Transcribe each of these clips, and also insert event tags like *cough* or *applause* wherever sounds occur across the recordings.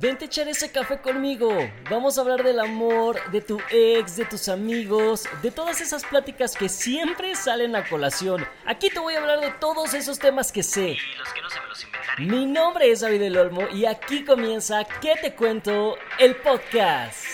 Vente a echar ese café conmigo. Vamos a hablar del amor, de tu ex, de tus amigos, de todas esas pláticas que siempre salen a colación. Aquí te voy a hablar de todos esos temas que sé. Y los que no se me los inventaré. Mi nombre es David del Olmo y aquí comienza ¿Qué te cuento? El podcast.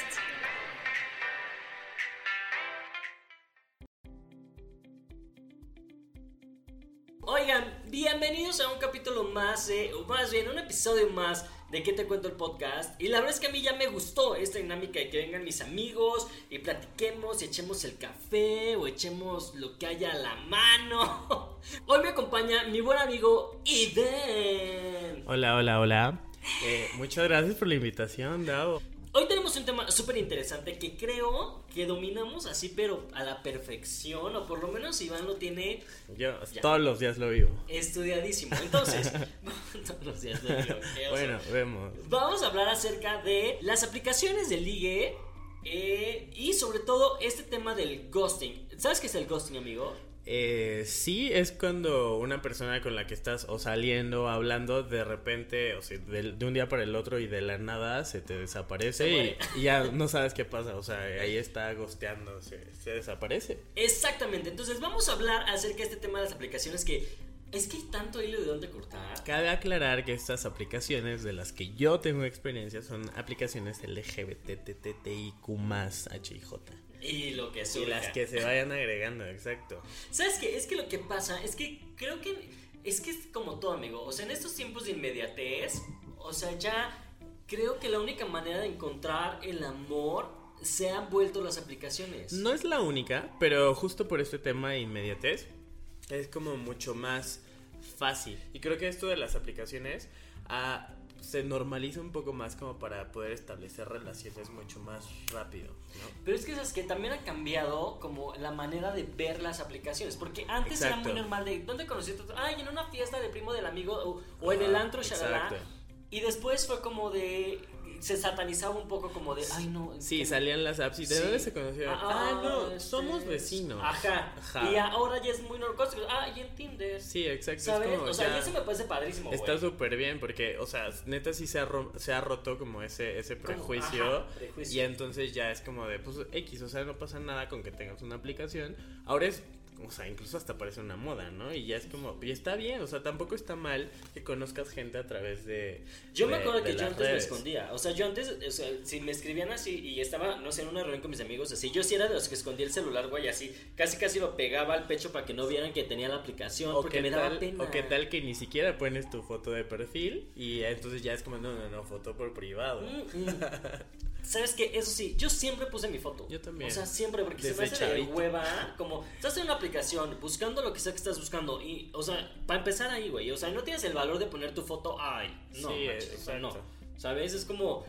Oigan, bienvenidos a un capítulo más, eh, o más bien un episodio más de ¿Qué te cuento el podcast? Y la verdad es que a mí ya me gustó esta dinámica de que vengan mis amigos y platiquemos y echemos el café o echemos lo que haya a la mano. *laughs* Hoy me acompaña mi buen amigo Iden. Hola, hola, hola. Eh, muchas gracias por la invitación, Dao. Hoy tenemos un tema súper interesante que creo que dominamos así, pero a la perfección, o por lo menos Iván lo tiene Yo Ya. todos los días lo vivo. estudiadísimo. Entonces, *laughs* *laughs* todos los días lo oso. Bueno, vemos. Vamos a hablar acerca de las aplicaciones de ligue eh, y sobre todo este tema del ghosting. ¿Sabes qué es el ghosting, amigo? Eh, sí, es cuando una persona con la que estás o saliendo, hablando, de repente, o sea, de, de un día para el otro y de la nada se te desaparece Se y, ya no sabes qué pasa. O sea, ahí está gosteando, se, se desaparece. Exactamente. Entonces vamos a hablar acerca de este tema de las aplicaciones que es que hay tanto hilo de dónde cortar. Cabe aclarar que estas aplicaciones de las que yo tengo experiencia son aplicaciones LGBTTTIQ más HIJ. Y lo que Y surja. las que se vayan agregando, exacto. ¿Sabes qué? Es que lo que pasa es que creo que es que es como todo, amigo. O sea, en estos tiempos de inmediatez, o sea, ya creo que la única manera de encontrar el amor se han vuelto las aplicaciones. No es la única, pero justo por este tema de inmediatez es como mucho más fácil. Y creo que esto de las aplicaciones ah, se normaliza un poco más como para poder establecer relaciones mucho más rápido, ¿no? Pero es que sabes que también ha cambiado como la manera de ver las aplicaciones. Porque antes era muy normal de ¿dónde conociste? Ay, en una fiesta de primo del amigo o, o en el antro, shalala. exacto. Y después fue como de. Se satanizaba un poco como de. Ay, no. Sí, salían las apps y ¿de Sí. dónde se conocieron? Ah, Ah, no, este, somos vecinos. Ajá. Ajá. Y ahora ya es muy normal. Ah, y en Tinder. Sí, exacto. es ¿Sabes? como o sea, ya- y eso me parece padrísimo. Está súper bien porque, o sea, neta sí se ha, ro- se ha roto como ese, ese prejuicio, ajá, prejuicio. y entonces ya es como de, pues X, o sea, no pasa nada con que tengas una aplicación. Ahora es, o sea, incluso hasta parece una moda, ¿no? Y ya es como, y está bien, o sea, tampoco está mal que conozcas gente a través de... Yo me acuerdo de que yo antes me escondía. O sea, yo antes, o sea, si me escribían así y estaba, no sé, en una reunión con mis amigos, así, yo sí era de los que escondía el celular, güey, así, casi casi lo pegaba al pecho para que no vieran que tenía la aplicación, O porque me daba tal, pena. o qué tal que ni siquiera pones tu foto de perfil y entonces ya es como, no, no, no, foto por privado. Mm, mm. *laughs* ¿Sabes qué? Eso sí, yo siempre puse mi foto. Yo también. O sea, siempre, porque se me Desde hace de hueva. Como, estás en una aplicación buscando lo que sea que estás buscando. Y, o sea, para empezar ahí, güey. O sea, no tienes el valor de poner tu foto. Ay, no, Sí, manches, o sea, no. ¿Sabes? Es como.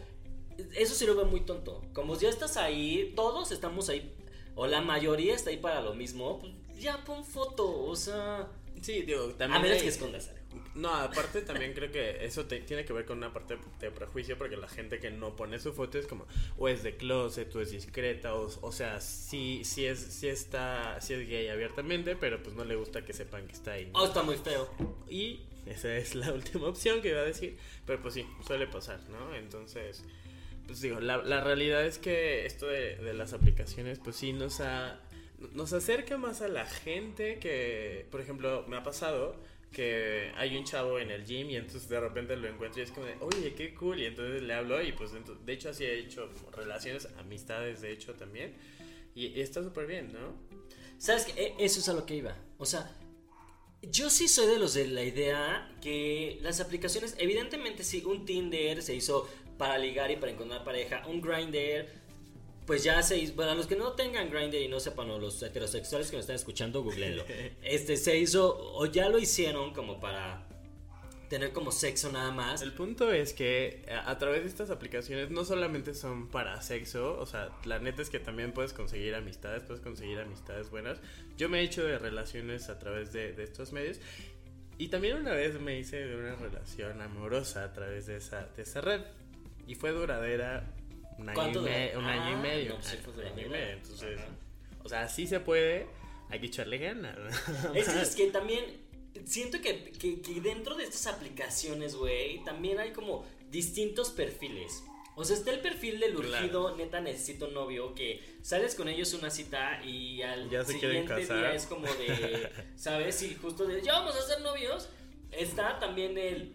Eso sí lo veo muy tonto. Como ya estás ahí, todos estamos ahí. O la mayoría está ahí para lo mismo. Pues ya pon foto. O sea. Sí, digo, A también... menos hay- que escondas algo. No, aparte también creo que eso te- tiene que ver con una parte de prejuicio porque la gente que no pone su foto es como o es de closet o es discreta o, o sea, sí sí es sí está sí es gay abiertamente, pero pues no le gusta que sepan que está ahí. ¿no? Oh, está muy feo. Y esa es la última opción que iba a decir, pero pues sí, suele pasar, ¿no? Entonces, pues digo, la, la realidad es que esto de, de las aplicaciones, pues sí nos ha, nos acerca más a la gente que, por ejemplo, me ha pasado que hay un chavo en el gym y entonces de repente lo encuentro y es como de, oye, qué cool, y entonces le hablo y pues de hecho así he hecho relaciones, amistades de hecho también, y, está súper bien, ¿no? ¿Sabes qué? E- Eso es a lo que iba. O sea, yo sí soy de los de la idea que las aplicaciones, evidentemente sí, un Tinder se hizo para ligar y para encontrar pareja, un Grindr, pues ya se hizo, para los que no tengan Grindr y no sepan, o los heterosexuales que me están escuchando, googleenlo. *laughs* Este se hizo, o ya lo hicieron como para tener como sexo nada más. El punto es que a, a través de estas aplicaciones no solamente son para sexo, o sea, la neta es que también puedes conseguir amistades, puedes conseguir amistades buenas. Yo me he hecho de relaciones a través de, de estos medios y también una vez me hice de una relación amorosa a través de esa, de esa red y fue duradera un año, y, ¿Cuánto me- duró? un año y Ah, medio. no, pues sí fue un año y duradera. medio, entonces, Ajá. o sea, sí se puede, hay que echarle ganas. *laughs* Es que, es que también siento que, que- que dentro de estas aplicaciones, güey, también hay como distintos perfiles. O sea, está el perfil del urgido, neta necesito novio, que sales con ellos una cita y al Ya se siguiente día es como de, *laughs* ¿sabes? Y justo de, ya vamos a ser novios. Está también el,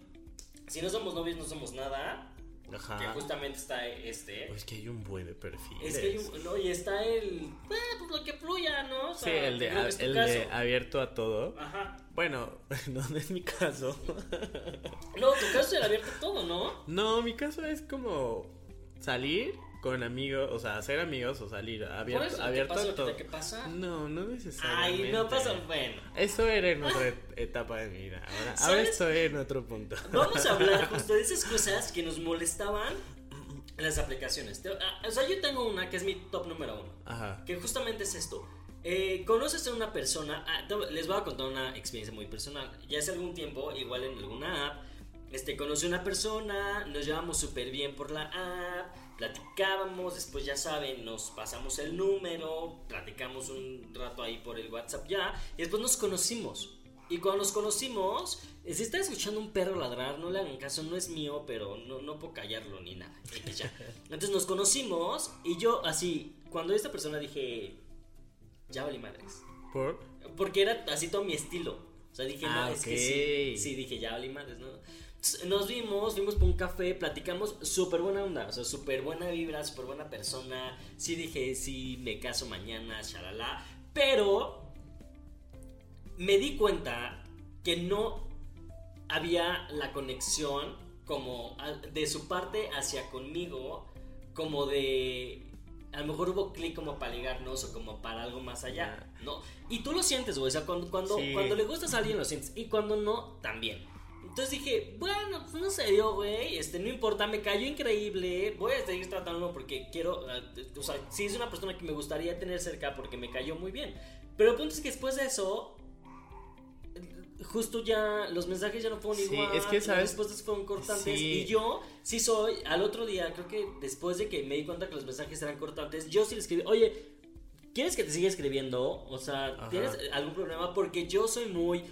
si no somos novios no somos nada, que justamente está este. Pues que hay un buen de perfiles. Es que hay un- no, y está el, "Ah, pues lo que fluya, ¿no? O Sí, el de, creo que es tu el de abierto a todo. Ajá. Bueno, *laughs* no es mi caso. No, tu caso es el abierto a todo, ¿no? No, mi caso es como salir con amigos, o sea, hacer amigos o salir Por abierto, eso, ¿qué abierto pasa? a ¿Qué todo. te- ¿Qué pasa? No, no necesariamente. Ay, no pasa, bueno. Eso era en otra et- etapa de mi vida. Ahora, ahora estoy en otro punto. Vamos a hablar *laughs* justo de esas cosas que nos molestaban en las aplicaciones. Ah, O sea, yo tengo una que es mi top número uno. Ajá. Que justamente es esto. Eh, conoces a una persona, ah, les voy a contar una experiencia muy personal. Ya hace algún tiempo, igual en alguna app, este, conocí a una persona, nos llevamos súper bien por la app, platicábamos, después ya saben, nos pasamos el número, platicamos un rato ahí por el WhatsApp ya, y después nos conocimos. Y cuando nos conocimos, eh, si están escuchando un perro ladrar, no le hagan caso, no es mío, pero no, no puedo callarlo ni nada. Ya. Entonces nos conocimos y yo así, cuando esta persona dije, ya vale madres. ¿Por? Porque era así todo mi estilo. O sea, dije, no, Ah, es que sí. Sí, dije, ya vale madres, ¿no? Nos vimos, fuimos por un café, platicamos, súper buena onda, o sea, súper buena vibra, súper buena persona. Sí dije, sí, me caso mañana, shalala. Pero me di cuenta que no había la conexión como de su parte hacia conmigo, como de... A lo mejor hubo clic como para ligarnos o como para algo más allá, ¿no? Y tú lo sientes, güey, o sea, cuando, cuando, Sí. cuando le gustas a alguien lo sientes y cuando no, también. Entonces dije, bueno, pues no se dio, güey, este, no importa, me cayó increíble, voy a seguir tratándolo porque quiero, eh, o sea, sí es una persona que me gustaría tener cerca porque me cayó muy bien. Pero el punto es que después de eso, justo ya los mensajes ya no fueron Sí, igual. es que, las ¿sabes? respuestas fueron cortantes. Sí. Y yo sí soy, al otro día, creo que después de que me di cuenta que los mensajes eran cortantes, yo sí le escribí, oye, ¿quieres que te siga escribiendo? O sea, Ajá. ¿tienes algún problema? Porque yo soy muy...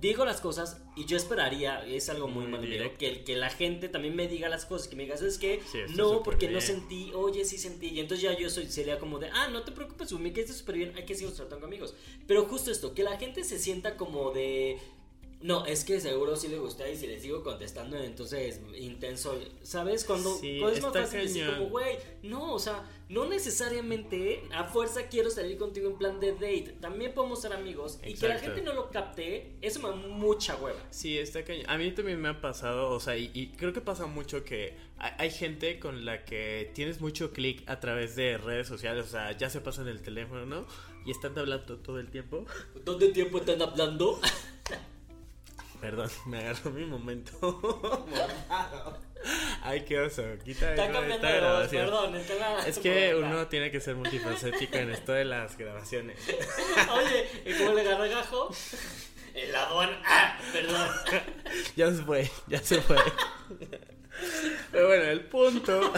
Digo las cosas y yo esperaría, es algo muy, Muy mal mío, que, que la gente también me diga las cosas, que me diga, ¿sabes qué? Sí, está no, porque no sentí, oye, sí sentí. Y entonces ya yo soy, sería como de, ah, no te preocupes, me quedaste súper bien, hay que seguir tratando amigos. Pero justo esto, que la gente se sienta como de, no, es que seguro sí le gusta y si le sigo contestando, entonces intenso, ¿sabes? Cuando, Sí, cuando es más fácil decir como, güey, no, o sea, no necesariamente a fuerza quiero salir contigo en plan de date. También podemos ser amigos y que la gente no lo capte, eso me da mucha hueva. Sí, está cañón. A mí también me ha pasado, o sea, y, y creo que pasa mucho que hay, hay gente con la que tienes mucho clic a través de redes sociales, o sea, ya se pasan el teléfono, ¿no? Y están hablando todo el tiempo. ¿Dónde tiempo están hablando? *laughs* Perdón, *laughs* me agarró mi momento. *laughs* Ay, qué oso. Quita Está eso de cambiando esta de voz, grabación. perdón, es que la- Es que uno tiene que ser multifacético en esto de las grabaciones. *laughs* Oye, ¿y cómo le agarra gajo? El ladrón. Ah, perdón. Ya se fue, ya se fue. Pero bueno, el punto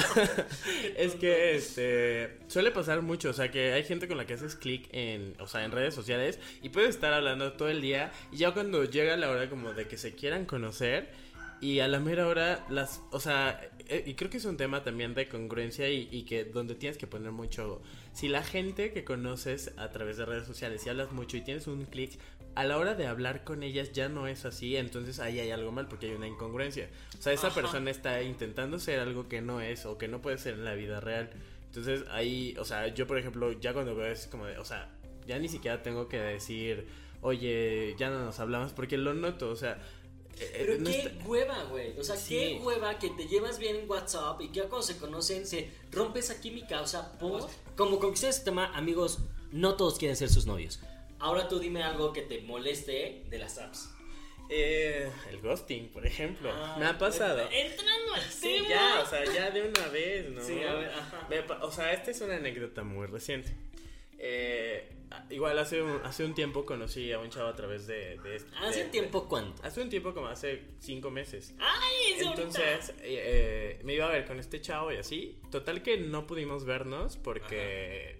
*laughs* es que este suele pasar mucho, o sea, que hay gente con la que haces clic en, o sea, en redes sociales y puedes estar hablando todo el día y ya cuando llega la hora como de que se quieran conocer y a la mera hora las, o sea, eh, y creo que es un tema también de congruencia y, y que donde tienes que poner mucho, si la gente que conoces a través de redes sociales y hablas mucho y tienes un clic a la hora de hablar con ellas ya no es así, entonces ahí hay algo mal porque hay una incongruencia. O sea, esa Ajá. persona está intentando ser algo que no es o que no puede ser en la vida real. Entonces ahí, o sea, yo por ejemplo, ya cuando veo es como de, o sea, ya ni siquiera tengo que decir, oye, ya no nos hablamos porque lo noto, o sea... eh, Pero no qué está- hueva, güey. O sea, Sí. qué hueva que te llevas bien en WhatsApp y que cuando se conocen se rompe esa química. O sea, por... como conquistar ese tema, amigos, no todos quieren ser sus novios. Ahora tú dime algo que te moleste de las apps. Eh, el ghosting, por ejemplo, Ah, me ha pasado. Entrando al Sí, tema. ya, o sea, ya de una vez, ¿no? Sí, a ver, ajá. Me o sea, esta es una anécdota muy reciente. Eh, igual hace un, hace un tiempo conocí a un chavo a través de... de- ¿Hace de- tiempo cuánto? Hace un tiempo como hace cinco meses. ¡Ay, es Entonces, eh, eh, me iba a ver con este chavo y así. Total que no pudimos vernos porque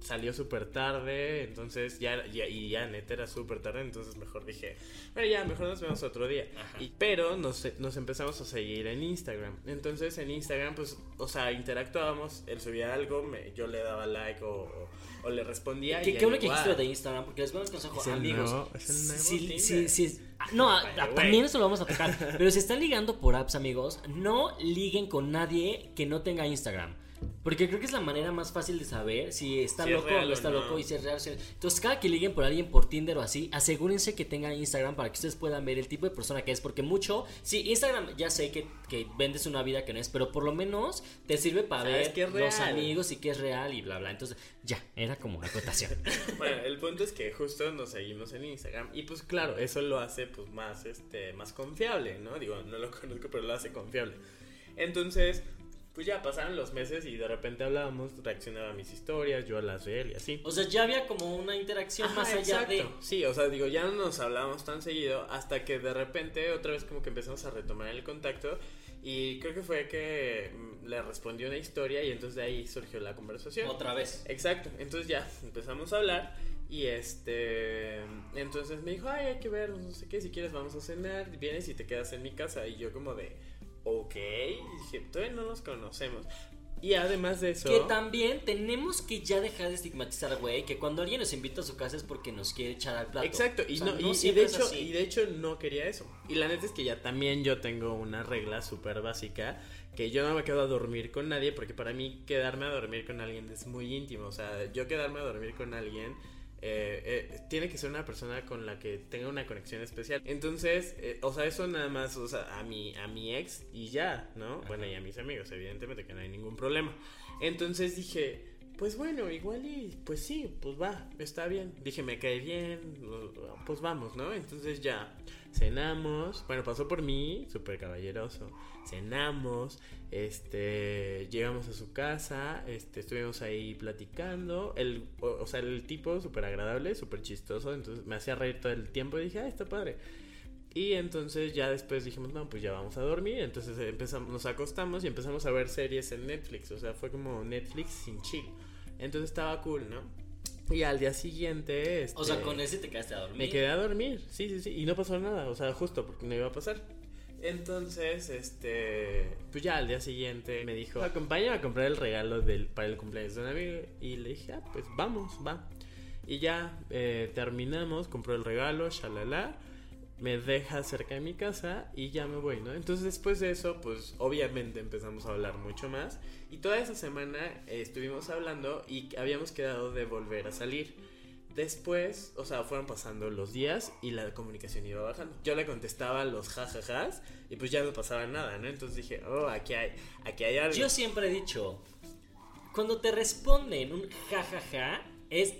salió súper tarde, entonces ya, ya, y ya neta era súper tarde, entonces mejor dije, bueno, ya, mejor nos vemos otro día. Y, pero nos, nos empezamos a seguir en Instagram. Entonces en Instagram, pues, o sea, interactuábamos, él subía algo, me, yo le daba like o, o, le respondía. ¿Qué, qué bueno que dijiste de Instagram? Porque les voy a dar amigos. No, es el nuevo si, si, si, no, también eso lo vamos a tocar. pero si están ligando por apps, amigos, no liguen con nadie que no tenga Instagram. Porque creo que es la manera más fácil de saber si está loco o no está loco y si es real. Entonces, cada que liguen por alguien por Tinder o así, asegúrense que tengan Instagram para que ustedes puedan ver el tipo de persona que es. Porque mucho, sí, Instagram ya sé que, que vendes una vida que no es, pero por lo menos te sirve para ver los amigos y que es real y bla, bla. Entonces, ya, era como acotación. *laughs* bueno, el punto es que justo nos seguimos en Instagram y pues claro, eso lo hace pues más, este, más confiable, ¿no? Digo, no lo conozco, pero lo hace confiable. Entonces, pues ya pasaron los meses y de repente hablábamos, reaccionaba a mis historias, yo a las de él y así. O sea, ya había como una interacción más allá de. Sí, o sea, digo, ya no nos hablábamos tan seguido hasta que de repente otra vez como que empezamos a retomar el contacto y creo que fue que mm, le respondió una historia y entonces de ahí surgió la conversación. Otra vez. Exacto, entonces ya empezamos a hablar y este, entonces me dijo, ay, hay que ver, no sé qué, si quieres vamos a cenar, vienes y te quedas en mi casa y yo como de ok, dije, todavía no nos conocemos. Y además de eso. Que también tenemos que ya dejar de estigmatizar, güey, que cuando alguien nos invita a su casa es porque nos quiere echar al plato. Exacto, y, no, y, de hecho, y de hecho no quería eso. Y la neta es que ya también yo tengo una regla súper básica, que yo no me quedo a dormir con nadie, porque para mí quedarme a dormir con alguien es muy íntimo. O sea, yo quedarme a dormir con alguien eh, eh, tiene que ser una persona con la que tenga una conexión especial. Entonces, eh, o sea, eso nada más, o sea, a mi, a mi ex y ya, ¿no? Bueno, y a mis amigos, evidentemente que no hay ningún problema. Entonces dije, pues bueno, igual y pues sí, pues va, está bien. Dije, me cae bien, pues vamos, ¿no? Entonces ya cenamos, bueno, pasó por mí, súper caballeroso, cenamos, este, llegamos a su casa, este, estuvimos ahí platicando, el, o, sea, el tipo súper agradable, súper chistoso, entonces me hacía reír todo el tiempo y dije, ah, está padre. Y entonces ya después dijimos, no, pues ya vamos a dormir. Entonces empezamos, nos acostamos y empezamos a ver series en Netflix. O sea, fue como Netflix sin chill. Entonces estaba cool, ¿no? Y al día siguiente. o sea, este, con ese te quedaste a dormir. Me quedé a dormir, sí, sí, sí. Y no pasó nada. O sea, justo porque no iba a pasar. Entonces, este, pues ya al día siguiente me dijo, acompáñame a comprar el regalo del, para el cumpleaños de un amigo. Y le dije, ah, pues vamos, va. Y ya eh, terminamos, compró el regalo, shalala. Me deja cerca de mi casa y ya me voy, ¿no? Entonces después de eso, pues obviamente empezamos a hablar mucho más. Y toda esa semana eh, estuvimos hablando y habíamos quedado de volver a salir. Después, o sea, fueron pasando los días y la comunicación iba bajando. Yo le contestaba los jajajas y pues ya no pasaba nada, ¿no? Entonces dije, oh, aquí hay, aquí hay algo. Yo siempre he dicho, cuando te responden un jajaja, es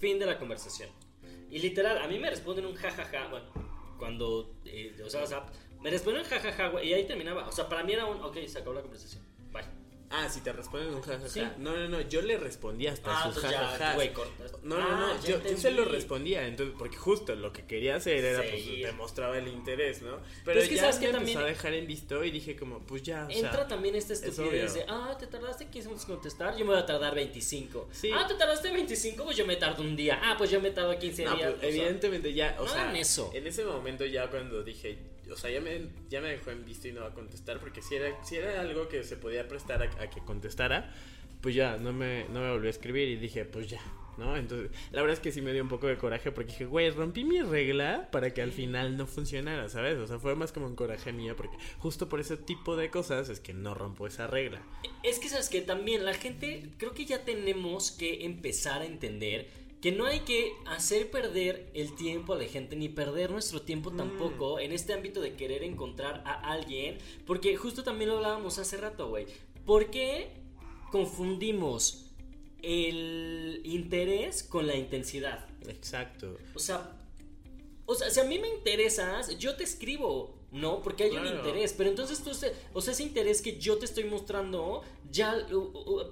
fin de la conversación. Y literal, a mí me responden un jajaja, bueno, cuando eh, o sea, me responden un jajaja, y ahí terminaba. O sea, para mí era un, ok, se acabó la conversación. Ah, si te responden un jajaja. No, no, no, yo le respondía hasta ah, sus jajajas. No, no, no, ah, yo, yo, se lo respondía, entonces, porque justo lo que quería hacer era, pues, demostraba el interés, ¿no? Pero, es que ya sabes que también empezó a dejar en visto y dije como, pues ya, o Entra también esta estupidez de, ah, te tardaste 15 minutos en contestar, yo me voy a tardar 25. Sí. Ah, te tardaste 25, pues yo me tardo un día. Ah, pues yo me tardo 15 días. Pues, evidentemente ya, o sea, en eso. en ese momento ya cuando dije, o sea, ya me, ya me dejó en visto y no va a contestar, porque si era, si era algo que se podía prestar a, que contestara, pues ya, no me, no me volvió a escribir y dije, pues ya, ¿no? Entonces, la verdad es que sí me dio un poco de coraje porque dije, güey, rompí mi regla para que al final no funcionara, ¿sabes? O sea, fue más como un coraje mío porque justo por ese tipo de cosas es que no rompo esa regla. Es que, ¿sabes que También la gente, creo que ya tenemos que empezar a entender que no hay que hacer perder el tiempo a la gente, ni perder nuestro tiempo mm. tampoco en este ámbito de querer encontrar a alguien, porque justo también lo hablábamos hace rato, güey. ¿Por qué confundimos el interés con la intensidad? Exacto. O sea, o sea, si a mí me interesas, yo te escribo, ¿no? Porque hay un interés. Pero entonces tú, o sea, ese interés que yo te estoy mostrando, ya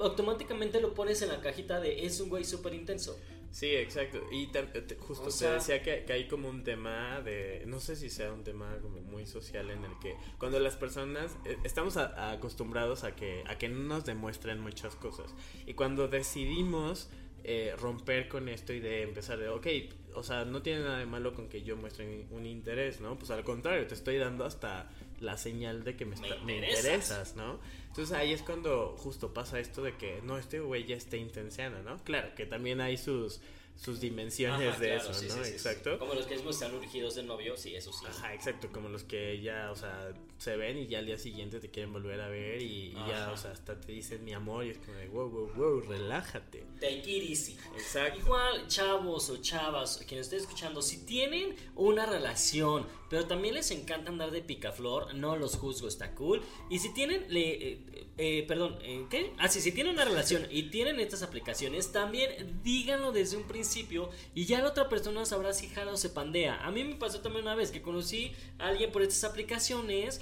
automáticamente lo pones en la cajita de es un güey súper intenso. Sí, exacto. Y justo te decía que, hay como un tema de, no sé si sea un tema como muy social en el que cuando las personas eh, estamos acostumbrados a que, a que no nos demuestren muchas cosas. Y cuando decidimos eh, romper con esto y de empezar de, ok, o sea, no tiene nada de malo con que yo muestre un interés, ¿no? Pues al contrario, te estoy dando hasta la señal de que me, me, interesas. ¿no? Entonces ahí es cuando justo pasa esto de que no, este güey ya está intenciando, ¿no? Claro, que también hay sus sus dimensiones de eso, ¿no? exacto. Como los que están urgidos de novio, sí, eso sí. Ajá, exacto, como los que ya, o sea, se ven y ya al día siguiente te quieren volver a ver y, ya, o sea, hasta te dicen mi amor y es como de wow, wow, wow, relájate. Take it easy. Exacto. Igual, chavos o chavas, quienes estén escuchando, si tienen una relación, pero también les encanta andar de picaflor, no los juzgo, está cool. Y si tienen, le, eh, eh, perdón, eh, ¿qué? Ah, sí, si tienen una relación y tienen estas aplicaciones, también díganlo desde un principio y ya la otra persona sabrá si jala o se pandea. A mí me pasó también una vez que conocí a alguien por estas aplicaciones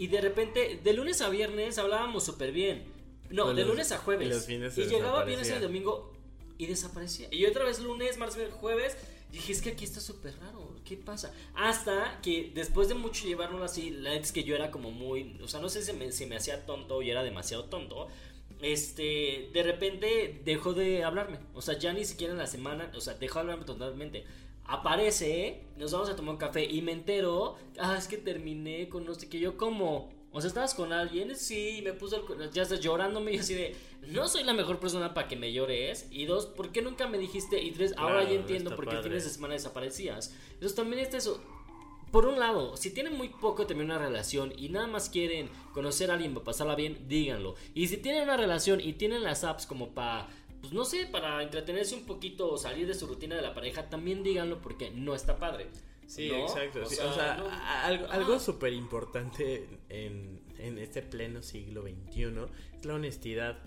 y de repente de lunes a viernes hablábamos súper bien. No, de lunes a jueves. Y, llegaba viernes y domingo y desaparecía. Y otra vez lunes, martes, jueves. Y dije, es que aquí está súper raro, ¿qué pasa? Hasta que después de mucho llevarlo así, la es que yo era como muy, o sea, no sé si me, si me hacía tonto y era demasiado tonto, este, de repente dejó de hablarme. O sea, ya ni siquiera en la semana, o sea, dejó de hablarme totalmente. Aparece, nos vamos a tomar un café y me entero, ah, es que terminé con no sé qué, yo como, o sea, estabas con alguien, sí, me puso, el, ya estás llorándome y así de, no soy la mejor persona para que me llores. Y dos, ¿por qué nunca me dijiste? Y tres, ahora ya entiendo por qué fines de semana desaparecías. Entonces también está eso por un lado, si tienen muy poco también una relación y nada más quieren conocer a alguien para pasarla bien, díganlo. Y si tienen una relación y tienen las apps como para, pues no sé, para entretenerse un poquito o salir de su rutina de la pareja, también díganlo porque no está padre. Sí, exacto. O sea, algo, súper importante en, en este pleno siglo XXI es la honestidad.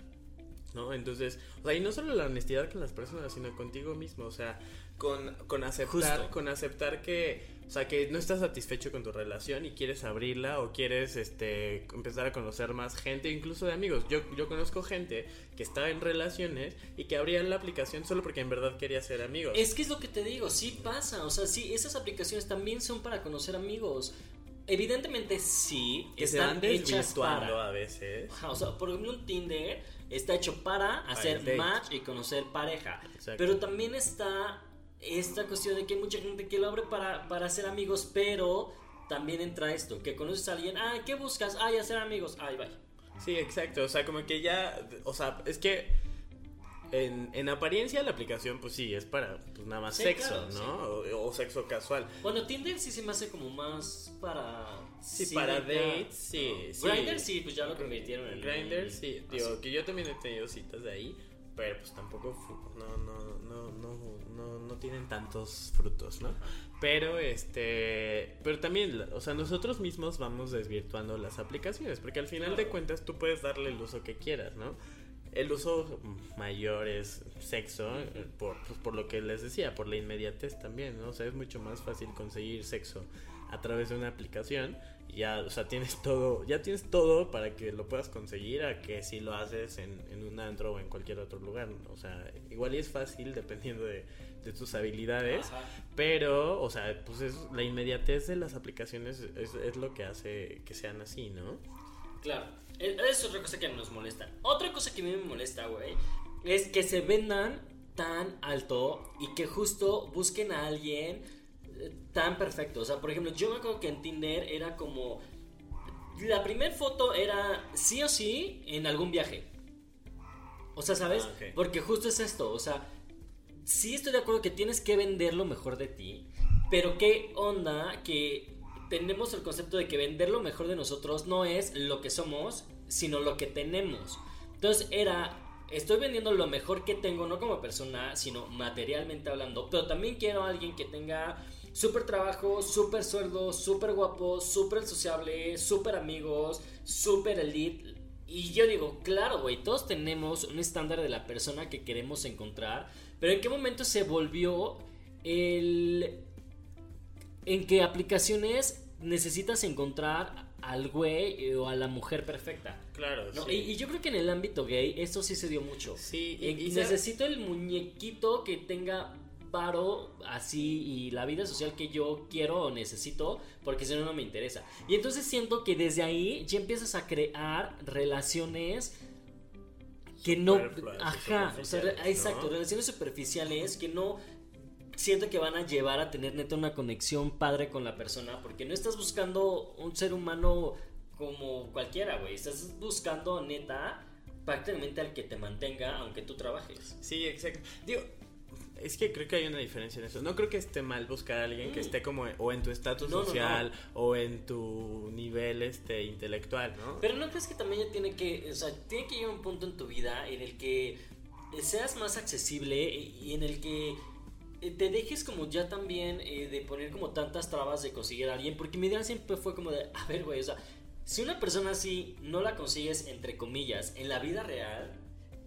¿no? Entonces, o sea, y no solo la honestidad con las personas, sino contigo mismo, o sea, con, con aceptar, con aceptar que o sea, que no estás satisfecho con tu relación y quieres abrirla o quieres este, empezar a conocer más gente, incluso de amigos. Yo, yo conozco gente que estaba en relaciones y que abrían la aplicación solo porque en verdad quería ser amigos. Es que es lo que te digo, sí pasa. O sea, sí, esas aplicaciones también son para conocer amigos. Evidentemente sí, que están hechas para. a veces. o sea, por ejemplo, un Tinder está hecho para hacer match y conocer pareja. Pero también está esta cuestión de que hay mucha gente que lo abre para, para hacer amigos, pero también entra esto, que conoces a alguien, ah, ¿qué buscas? Ah, hacer amigos, ay, bye. Sí, exacto, o sea, como que ya, o sea, es que en, en apariencia la aplicación, pues sí, es para pues, nada más sexo, ¿no? O, sexo casual. Bueno, Tinder sí se me hace como más para... Sí, para dates, sí, sí. Grindr sí, pues ya lo convirtieron en... Grindr sí, digo, que yo también he tenido citas de ahí, pero pues tampoco, no, no, no, no no, tienen tantos frutos, ¿no? Pero este, pero también, o sea, nosotros mismos vamos desvirtuando las aplicaciones, porque al final de cuentas tú puedes darle el uso que quieras, ¿no? El uso mayor es sexo, eh, por, pues, por lo que les decía, por la inmediatez también, ¿no? O sea, es mucho más fácil conseguir sexo a través de una aplicación ya, o sea, tienes todo, ya tienes todo para que lo puedas conseguir a que si lo haces en, en un antro o en cualquier otro lugar. O sea, igual y es fácil dependiendo de, de tus habilidades, pero, o sea, pues es, la inmediatez de las aplicaciones es, es, lo que hace que sean así, ¿no? Claro, e, es otra cosa que nos molesta. Otra cosa que a mí me molesta, güey, es que se vendan tan alto y que justo busquen a alguien tan perfecto. O sea, por ejemplo, yo me acuerdo que en Tinder era como. La primera foto era sí o sí en algún viaje. O sea, ¿sabes? Ah, Porque justo es esto. O sea, sí estoy de acuerdo que tienes que vender lo mejor de ti. Pero qué onda que tenemos el concepto de que vender lo mejor de nosotros no es lo que somos, sino lo que tenemos. Entonces era estoy vendiendo lo mejor que tengo, no como persona, sino materialmente hablando, pero también quiero a alguien que tenga súper trabajo, súper sueldo, súper guapo, súper sociable, súper amigos, súper elite. Y yo digo, claro, güey, todos tenemos un estándar de la persona que queremos encontrar, pero ¿en qué momento se volvió el... en qué aplicaciones necesitas encontrar al güey o a la mujer perfecta? Claro, sí. y, yo creo que en el ámbito gay esto sí se dio mucho. Sí, y, necesito el muñequito que tenga paro así y la vida social que yo quiero o necesito porque si no no me interesa. Y entonces siento que desde ahí ya empiezas a crear relaciones que no, ajá, o sea, exacto, relaciones superficiales que no siento que van a llevar a tener neta una conexión padre con la persona, porque no estás buscando un ser humano como cualquiera, güey, estás buscando neta prácticamente al que te mantenga aunque tú trabajes. Sí, exacto. Digo, es que creo que hay una diferencia en eso. No creo que esté mal buscar a alguien que Mm. esté como o en tu estatus No, no, social o en tu nivel este intelectual, ¿no? Pero no crees que también ya tiene que, o sea, tiene que llegar un punto en tu vida en el que seas más accesible y en el que eh, te dejes como ya también eh, de poner como tantas trabas de conseguir a alguien, porque mi idea siempre fue como de, a ver, güey, o sea, si una persona así no la consigues, entre comillas, en la vida real,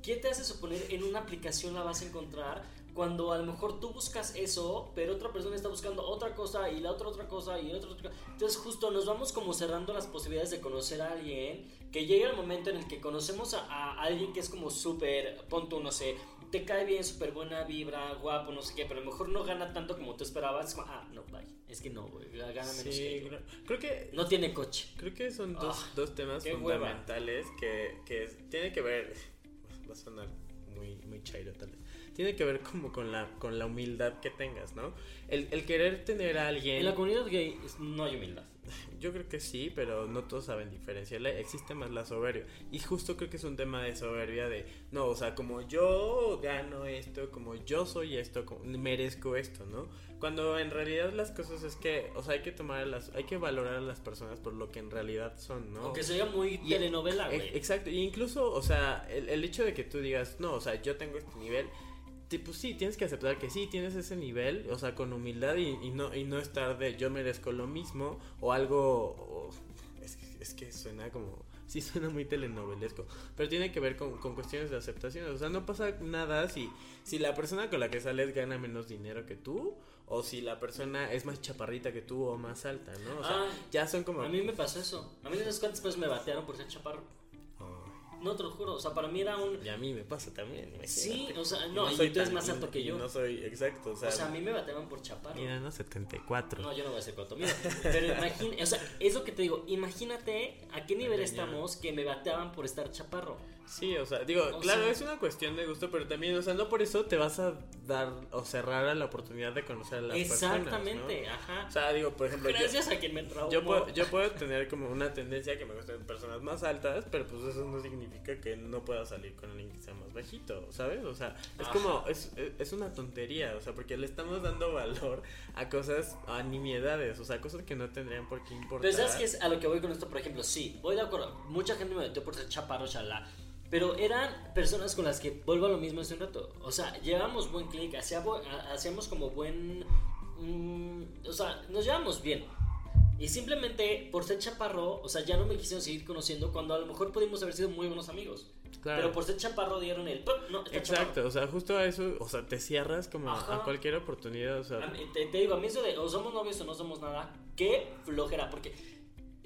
¿qué te hace suponer en una aplicación la vas a encontrar? Cuando a lo mejor tú buscas eso, pero otra persona está buscando otra cosa y la otra otra cosa y otra otra cosa. Entonces justo nos vamos como cerrando las posibilidades de conocer a alguien, que llega el momento en el que conocemos a, a alguien que es como súper, pon tú, no sé, te cae bien, súper buena vibra, guapo, no sé qué, pero a lo mejor no gana tanto como tú esperabas. Es como, ah, no, bye. Es que no, güey, gana menos que Sí, yo. creo, que No tiene coche. creo que son dos, Ah, dos temas hueva. fundamentales que, que tiene que ver va a sonar muy muy chairo tal vez. Tiene que ver como con la con la humildad que tengas, ¿no? El, el querer tener a alguien En la comunidad gay no hay humildad. *laughs* Yo creo que sí, pero no todos saben diferenciarle. Existe más la soberbia. Y justo creo que es un tema de soberbia de, no, o sea, como yo gano esto, como yo soy esto, como merezco esto, ¿no? Cuando en realidad las cosas es que, o sea, hay que tomar las, hay que valorar a las personas por lo que en realidad son, ¿no? Aunque sea muy Y- telenovela, E- güey. Exacto, y incluso, o sea, el, el hecho de que tú digas, no, o sea, yo tengo este nivel, tipo, sí, tienes que aceptar que sí, tienes ese nivel, o sea, con humildad y, y no, y no estar de yo merezco lo mismo o algo, o- es, que- es que suena como, *laughs* sí suena muy telenovelesco, pero tiene que ver con, con cuestiones de aceptación, o sea, no pasa nada si, si la persona con la que sales gana menos dinero que tú. O si la persona es más chaparrita que tú o más alta, ¿no? O sea, Ah, ya son como... A mí me pasó eso. A mí no sé cuántas veces me batearon por ser chaparro. No te lo juro. O sea, para mí era un. Y a mí me pasa también. Sí, o sea, Y no, y soy tú eres más alto que yo. No soy, exacto, o sea, O sea, a mí me bateaban por chaparro. mira, no, 74. No, yo no voy a ser cuánto. Mira, pero imagínate, o sea, es lo que te digo. Imagínate a qué nivel estamos que me bateaban por estar chaparro. Sí, o sea, digo, O claro, sea- es una cuestión de gusto, pero también, o sea, no por eso te vas a dar o cerrar a la oportunidad de conocer a las Exactamente, personas. ¿no? ajá. O sea, digo, por ejemplo, yo, Gracias a quien me traumó. yo, puedo, yo puedo tener como una tendencia que me gusten personas más altas, pero pues eso no significa que no pueda salir con alguien que sea más bajito, ¿sabes? O sea, es Ajá. como, es, es una tontería, o sea, porque le estamos dando valor a cosas, a nimiedades, o sea, cosas que no tendrían por qué importar. Pero sabes que es a lo que voy con esto, por ejemplo, sí, voy de acuerdo. Mucha gente me metió por ser chaparro, chalá. Pero eran personas con las que vuelvo a lo mismo hace un rato. O sea, llevamos buen clic, hacíamos como buen. mm, o sea, nos llevamos bien. Y simplemente por ser chaparro, o sea, ya no me quisieron seguir conociendo cuando a lo mejor pudimos haber sido muy buenos amigos. Claro. Pero por ser chaparro dieron el. "Pup, No, está chaparro". Exacto, o sea, justo a eso, o sea, te cierras como a- Ajá. a cualquier oportunidad, o sea, mí- te, te digo, a mí eso de o somos novios o no somos nada, qué flojera, porque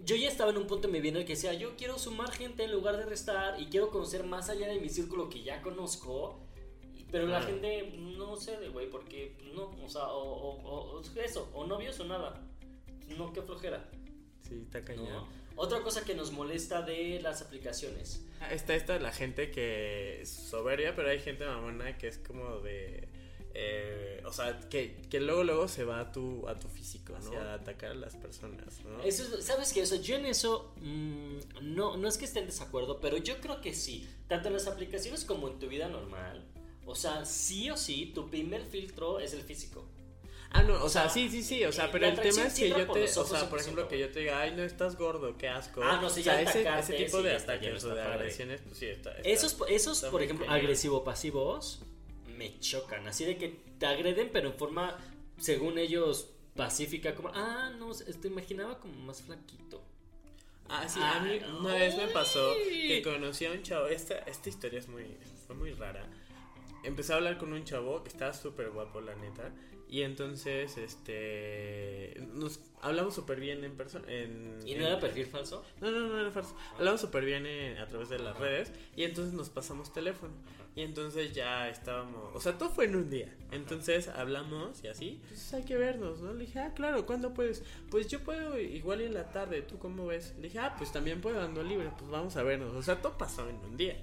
yo ya estaba en un punto en mi vida en el que decía, yo quiero sumar gente en lugar de restar y quiero conocer más allá de mi círculo que ya conozco, pero la gente no cede, güey, porque no, o sea, o, o- o- o eso, o novios o nada. No, qué flojera. sí, está ¿no? cañón. Otra cosa que nos molesta de las aplicaciones. Ah, Está esta la gente que es soberbia, pero hay gente mamona que es como de... eh, o sea, que, que luego luego se va a tu, a tu físico, ¿no? Hacia- atacar a las personas, ¿no? Eso es- ¿Sabes qué? O sea, yo en eso mm, no, no es que esté en desacuerdo, pero yo creo que sí. Tanto en las aplicaciones como en tu vida normal. O sea, sí o sí, tu primer filtro es el físico. Ah, no, o, o sea, sea, sí, sí, sí, o sea, eh, pero el tema es que yo te, o sea, por ejemplo, que yo te diga, ay, no estás gordo, qué asco. Ah, no, sí, o sea, ya ese, ese tipo sí, de ya ya ataques o de agresiones, pues sí, está. está- Esos, esos está por ejemplo, agresivo-pasivos, me chocan. Así de que te agreden, pero en forma, según ellos, pacífica. Como, ah, no, te imaginaba como más flaquito. Ah, sí, a mí Ah, una vez me pasó que conocí a un chavo. Esta, esta historia es muy, fue muy rara. Empecé a hablar con un chavo que estaba súper guapo, la neta. Y entonces, este. Nos hablamos súper bien en persona. En, ¿Y en- no era perfil falso? No, no, no era falso. Hablamos súper bien en- a través de las redes. Y entonces nos pasamos teléfono. Y entonces ya estábamos. O sea, todo fue en un día. Entonces hablamos y así. Entonces hay que vernos, ¿no? Le dije, ah, claro, ¿cuándo puedes? Pues yo puedo igual en la tarde. ¿Tú cómo ves? Le dije, ah, pues también puedo ando libre. Pues vamos a vernos. O sea, todo pasó en un día.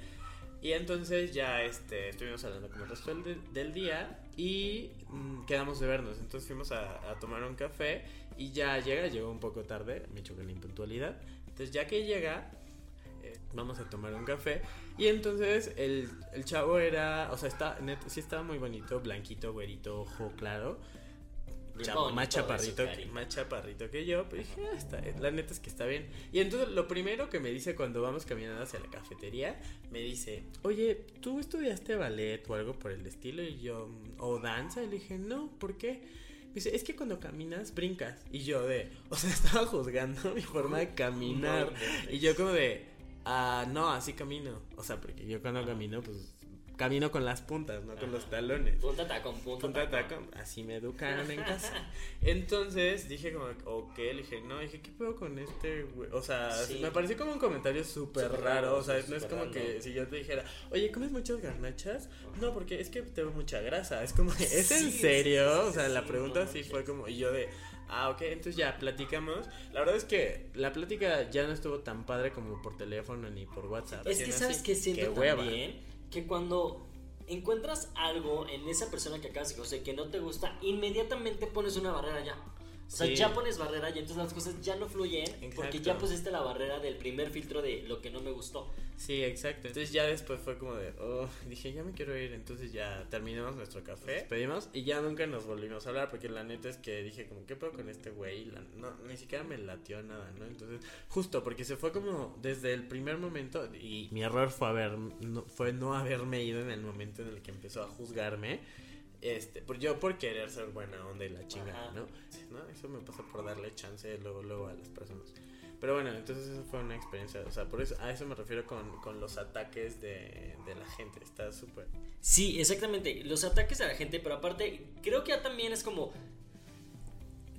Y entonces ya este, estuvimos hablando como el resto del, del día y mm, quedamos de vernos. Entonces fuimos a, a, tomar un café y ya llega, llegó un poco tarde, me choca la impuntualidad. Entonces ya que llega, eh, vamos a tomar un café. Y entonces el, el chavo era, o sea, está, net, sí estaba muy bonito, blanquito, güerito, ojo claro. Chavo, más chaparrito, eso, más chaparrito que yo, pero dije, ah, está, la neta es que está bien. Y entonces lo primero que me dice cuando vamos caminando hacia la cafetería, me dice, oye, ¿tú estudiaste ballet o algo por el estilo? Y yo, o danza, y le dije, no, ¿por qué? Me dice, es que cuando caminas, brincas. Y yo de, *laughs* o sea, estaba juzgando mi forma de *laughs* caminar. Y yo como de, ah, no, así camino. O sea, porque yo cuando camino, pues camino con las puntas, no con los talones. Punta tacón, punta, punta tacón. Así me educaron en casa. *laughs* Entonces dije como, ok, le dije, no, dije, ¿qué puedo con este güey? O sea, sí. me pareció como un comentario súper raro. O sea, no es como que si yo te dijera, oye, ¿comes muchas garnachas? No, porque es que tengo mucha grasa. Es como, *laughs* ¿es sí, en serio? o sea, la pregunta sí fue como, y yo de... Ah, ok, entonces ya platicamos. La verdad es que la plática ya no estuvo tan padre como por teléfono ni por WhatsApp. Es que sabes que siento que también que cuando encuentras algo en esa persona que acabas de conocer que no te gusta, inmediatamente pones una barrera ya. O sea, sí. ya pones barrera y entonces las cosas ya no fluyen exacto. porque ya pusiste la barrera del primer filtro de lo que no me gustó. Sí, exacto. Entonces ya después fue como de, oh, dije, ya me quiero ir. Entonces ya terminamos nuestro café, pedimos y ya nunca nos volvimos a hablar porque la neta es que dije, como, ¿qué puedo con este güey? No, ni siquiera me latió nada, ¿no? Entonces, justo porque se fue como desde el primer momento y mi error fue, haber, no, fue no haberme ido en el momento en el que empezó a juzgarme. Este, por yo por querer ser buena onda y la chingada, ¿no? ¿no? Eso me pasa por darle chance luego, luego a las personas. Pero bueno, entonces eso fue una experiencia, o sea, por eso, a eso me refiero con, con los ataques de, de la gente, está súper. Sí, exactamente, los ataques de la gente, pero aparte, creo que ya también es como,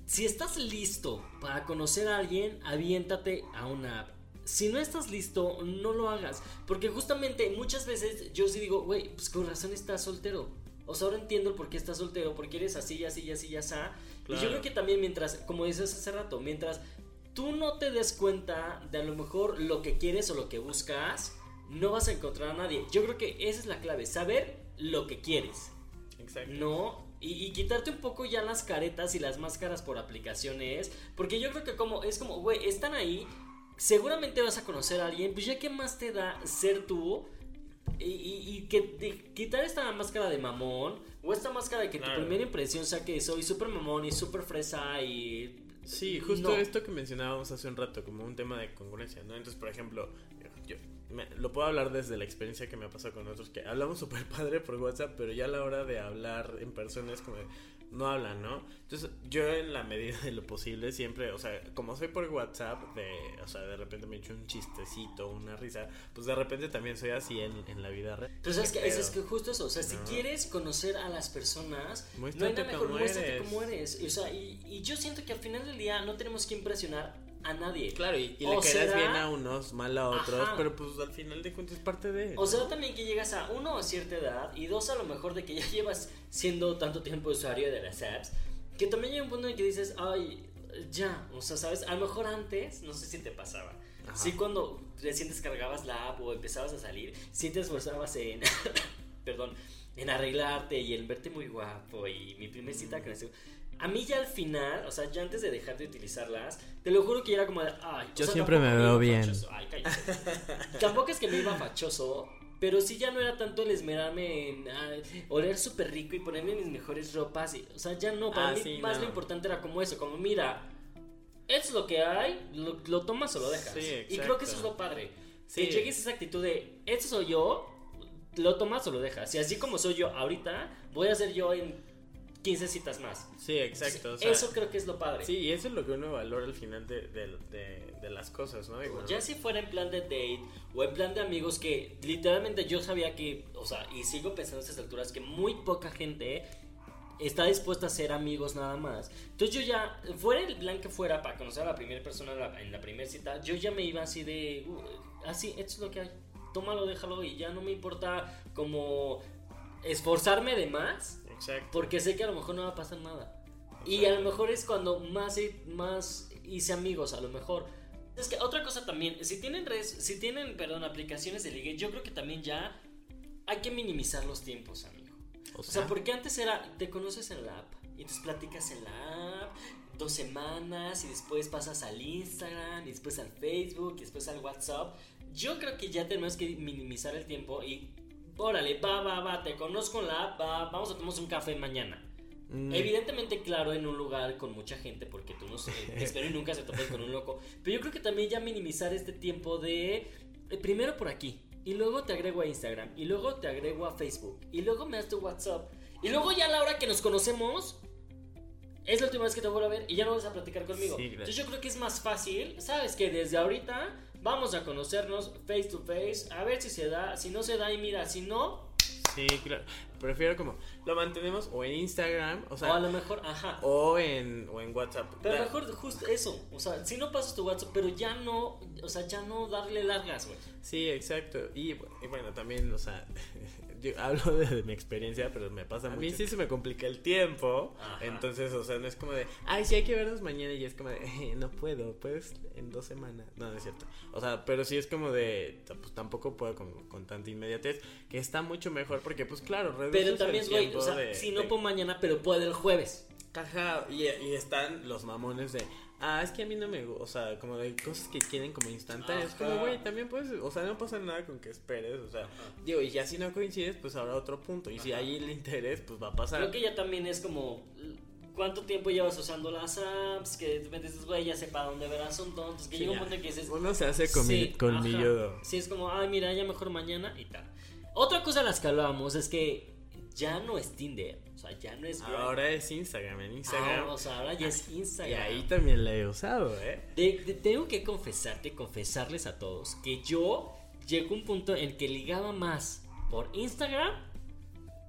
si estás listo para conocer a alguien, aviéntate a una app. Si no estás listo, no lo hagas. Porque justamente muchas veces yo sí digo, güey, pues con razón estás soltero. O sea, ahora entiendo por qué estás soltero, porque eres así, así, así, así. Claro. Y yo creo que también mientras, como dices hace rato, mientras tú no te des cuenta de a lo mejor lo que quieres o lo que buscas, no vas a encontrar a nadie. Yo creo que esa es la clave, saber lo que quieres. Exacto. No, y, y, quitarte un poco ya las caretas y las máscaras por aplicaciones, porque yo creo que como es como, güey, están ahí, seguramente vas a conocer a alguien, pues ya qué más te da ser tú y, y, y que de, quitar esta máscara de mamón o esta máscara de que claro. tu primera impresión sea que soy súper mamón y súper fresa y... Sí, justo no. esto que mencionábamos hace un rato, como un tema de congruencia, ¿no? Entonces, por ejemplo, yo me, lo puedo hablar desde la experiencia que me ha pasado con otros, que hablamos súper padre por WhatsApp, pero ya a la hora de hablar en persona es como, no hablan, ¿no? Entonces, yo en la medida de lo posible siempre, o sea, como soy por WhatsApp, de, o sea, de repente me echo un chistecito, una risa, pues de repente también soy así en, en la vida real. Pero sabes que es, es que justo eso, o sea, si quieres conocer a las personas, muéstrate no hay nada mejor, como muéstrate eres. como eres. O sea, y, y yo siento que al final del día no tenemos que impresionar a nadie. Claro, y, y le quedas bien a unos, mal a otros, Ajá. pero pues al final de cuentas es parte de... O sea, también que llegas a uno a cierta edad y dos a lo mejor de que ya *laughs* llevas siendo tanto tiempo usuario de las apps, que también llega un punto en que dices, ay, ya, o sea, ¿sabes? A lo mejor antes, no sé si te pasaba. Ajá. Sí, cuando recién descargabas la app o empezabas a salir, sí te esforzabas en, *laughs* perdón, en arreglarte y en verte muy guapo y mi primer cita con ese a mí ya al final, o sea, ya antes de dejar de utilizarlas, te lo juro que era como de, ay, yo o sea, siempre me veo bien. Ay, *laughs* tampoco es que me iba fachoso, pero sí ya no era tanto el esmerarme en ay, oler súper rico y ponerme mis mejores ropas. Y, o sea, ya no, para ah, mí sí, más no. lo importante era como eso, como mira, es lo que hay, lo, lo tomas o lo dejas. Sí, y creo que eso es lo padre. Sí. Que llegues a esa actitud de, esto soy yo, lo tomas o lo dejas. Y así como soy yo ahorita, voy a ser yo en 15 citas más. Sí, exacto. O sea, eso creo que es lo padre. Sí, y eso es lo que uno valora al final de, de, de, de las cosas, ¿no? Bueno, ya si fuera en plan de date o en plan de amigos que literalmente yo sabía que, o sea, y sigo pensando a estas alturas que muy poca gente está dispuesta a ser amigos nada más. Entonces yo ya, fuera el plan que fuera para conocer a la primera persona en la, en la primera cita, yo ya me iba así de, uh, así, esto es lo que hay. Tómalo, déjalo y ya no me importa como esforzarme de más Exacto. Porque sé que a lo mejor no va a pasar nada. Exacto. Y a lo mejor es cuando más, más hice amigos, a lo mejor. Es que otra cosa también, si tienen redes, si tienen, perdón, aplicaciones de ligue, yo creo que también ya hay que minimizar los tiempos, amigo. O sea, porque antes era, te conoces en la app y te platicas en la app dos semanas y después pasas al Instagram y después al Facebook y después al WhatsApp. Yo creo que ya tenemos que minimizar el tiempo y órale, va, va, va, te conozco en la app, va, vamos a tomar un café mañana. Mm. Evidentemente, claro, en un lugar con mucha gente, porque tú no sé, espero y nunca se topes con un loco. Pero yo creo que también ya minimizar este tiempo de, eh, primero por aquí, y luego te agrego a Instagram, y luego te agrego a Facebook, y luego me das tu WhatsApp, y luego ya a la hora que nos conocemos, es la última vez que te vuelvo a ver y ya no vas a platicar conmigo. Entonces yo creo que es más fácil, sabes que desde ahorita vamos a conocernos face to face, a ver si se da, si no se da y mira, si no... Sí, claro. Prefiero como lo mantenemos o en Instagram, o sea, o a lo mejor, ajá, o en o en WhatsApp. Pero mejor justo eso, o sea, si no pasas tu WhatsApp, pero ya no, o sea, ya no darle largas, güey. Sí, exacto. Y, y bueno, también, o sea, *laughs* yo hablo de, mi experiencia, pero me pasa a mí sí se me complica el tiempo. Entonces, o sea, no es como de, ay, sí hay que vernos mañana y es como de, eh, no puedo, pues en dos semanas. No, no es cierto. O sea, pero sí es como de, pues tampoco puedo con, con tanta inmediatez, que está mucho mejor porque, pues claro, Pero también, güey, o sea, si no puedo mañana, pero puedo el jueves. Caja, y, y están los mamones de, Ah, es que a mí no me gusta, o sea, como de cosas que quieren como instantáneas. Como, güey, también puedes, o sea, no pasa nada con que esperes, o sea, digo, y ya si no coincides, pues habrá otro punto. Y si hay el interés, pues va a pasar. Creo que ya también es como, ¿cuánto tiempo llevas usando las apps? Que de repente dices, güey, ya sé para dónde verás son tontos. Que llega un punto que dices, uno se hace con sí, colmillo. Sí, es como, ay, mira, ya mejor mañana y tal. Otra cosa de las que hablábamos es que ya no es Tinder. O sea, ya no es Ahora es Instagram. En Instagram. Ah, o sea, ahora ya es Instagram. Y ahí también la he usado, ¿eh? tengo que confesarte, confesarles a todos que yo llego a un punto en que ligaba más por Instagram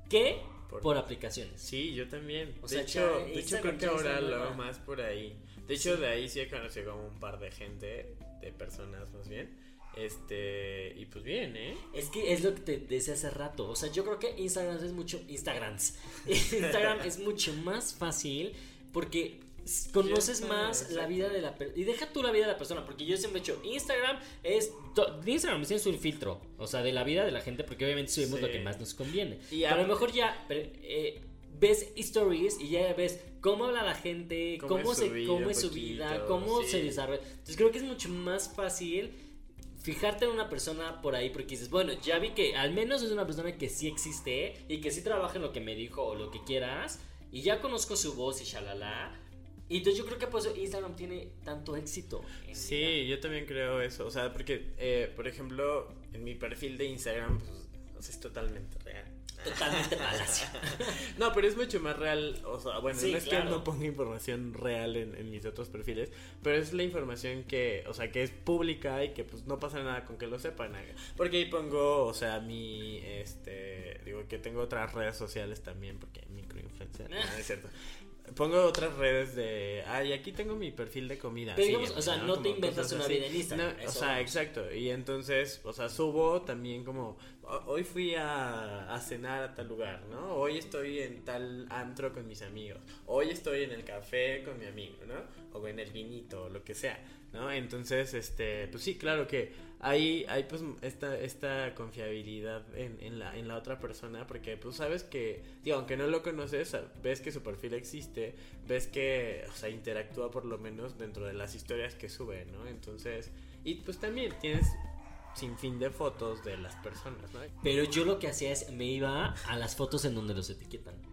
que por, aplicaciones. Sí, yo también. de hecho, de hecho creo que ahora lo hago más por ahí. De hecho, de ahí sí he conocido como un par de gente, de personas más bien este, y pues bien, ¿eh? Es que es lo que te decía hace rato. O sea, yo creo que Instagram es mucho. Instagrams. *laughs* Instagram es mucho más fácil porque conoces más la vida de la persona. Y deja tú la vida de la persona, porque yo siempre he dicho, Instagram es. Instagram es un filtro, o sea, de la vida de la gente, porque obviamente subimos lo que más nos conviene. Y a lo mejor ya. Eh, ves stories y ya ves cómo habla la gente, cómo, se, cómo es su vida, cómo se desarrolla. Entonces creo que es mucho más fácil fijarte en una persona por ahí porque dices, bueno, ya vi que al menos es una persona que sí existe y que sí trabaja en lo que me dijo o lo que quieras y ya conozco su voz y shalala. Y entonces yo creo que por Instagram tiene tanto éxito. Sí, yo también creo eso. O sea, porque, eh, por ejemplo, en mi perfil de Instagram, pues, es totalmente real totalmente *laughs* *laughs* no, pero es mucho más real. O sea, bueno, no es que no ponga información real en, mis otros perfiles, pero es la información que, o sea, que es pública y que pues no pasa nada con que lo sepan. Porque ahí pongo, o sea, mi, este, digo que tengo otras redes sociales también, porque microinfluencer, no, es cierto pongo otras redes de, ay, aquí tengo mi perfil de comida. o sea, no, te inventas una vida en Instagram. o sea, exacto. Y entonces, o sea, subo también como, hoy fui a, a, cenar a tal lugar, ¿no? Hoy estoy en tal antro con mis amigos. Hoy estoy en el café con mi amigo, ¿no? O en el vinito, o lo que sea. ¿no? Entonces, este, pues sí, claro que hay, hay pues esta, esta confiabilidad en, en, la, en la otra persona, porque pues sabes que, digo, aunque no lo conoces, ves que su perfil existe, ves que, o sea, interactúa por lo menos dentro de las historias que sube, ¿no? Entonces, y pues también tienes sin fin de fotos de las personas, ¿no? Pero yo lo que hacía es, me iba a las fotos en donde los etiquetan.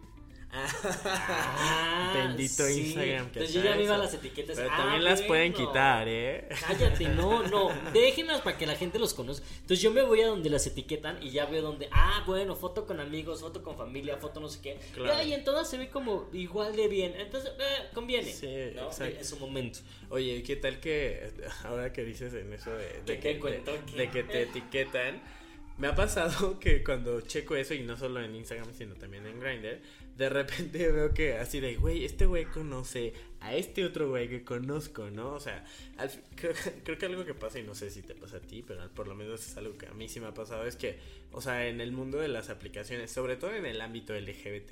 Ah, Bendito Instagram. Entonces yo ya me iba las etiquetas. Pero también las pueden quitar, ¿eh? Cállate, no, no. Déjenlas para que la gente los conozca. Entonces yo me voy a donde las etiquetan y ya veo donde, ah, bueno, foto con amigos, foto con familia, foto no sé qué. Y en todas se ve como igual de bien. Entonces, eh, conviene. Sí, ¿no? En su momento. Oye, ¿qué tal que ahora que dices en eso de, de que, de que te etiquetan? Me ha pasado *laughs* que cuando checo eso, y no solo en Instagram, sino también en Grindr, de repente *laughs* veo que así de, güey, este güey conoce a este otro güey que conozco, ¿no? O sea, creo, *laughs* creo, que algo que pasa, y no sé si te pasa a ti, pero por lo menos es algo que a mí sí me ha pasado, es que, o sea, en el mundo de las aplicaciones, sobre todo en el ámbito LGBT,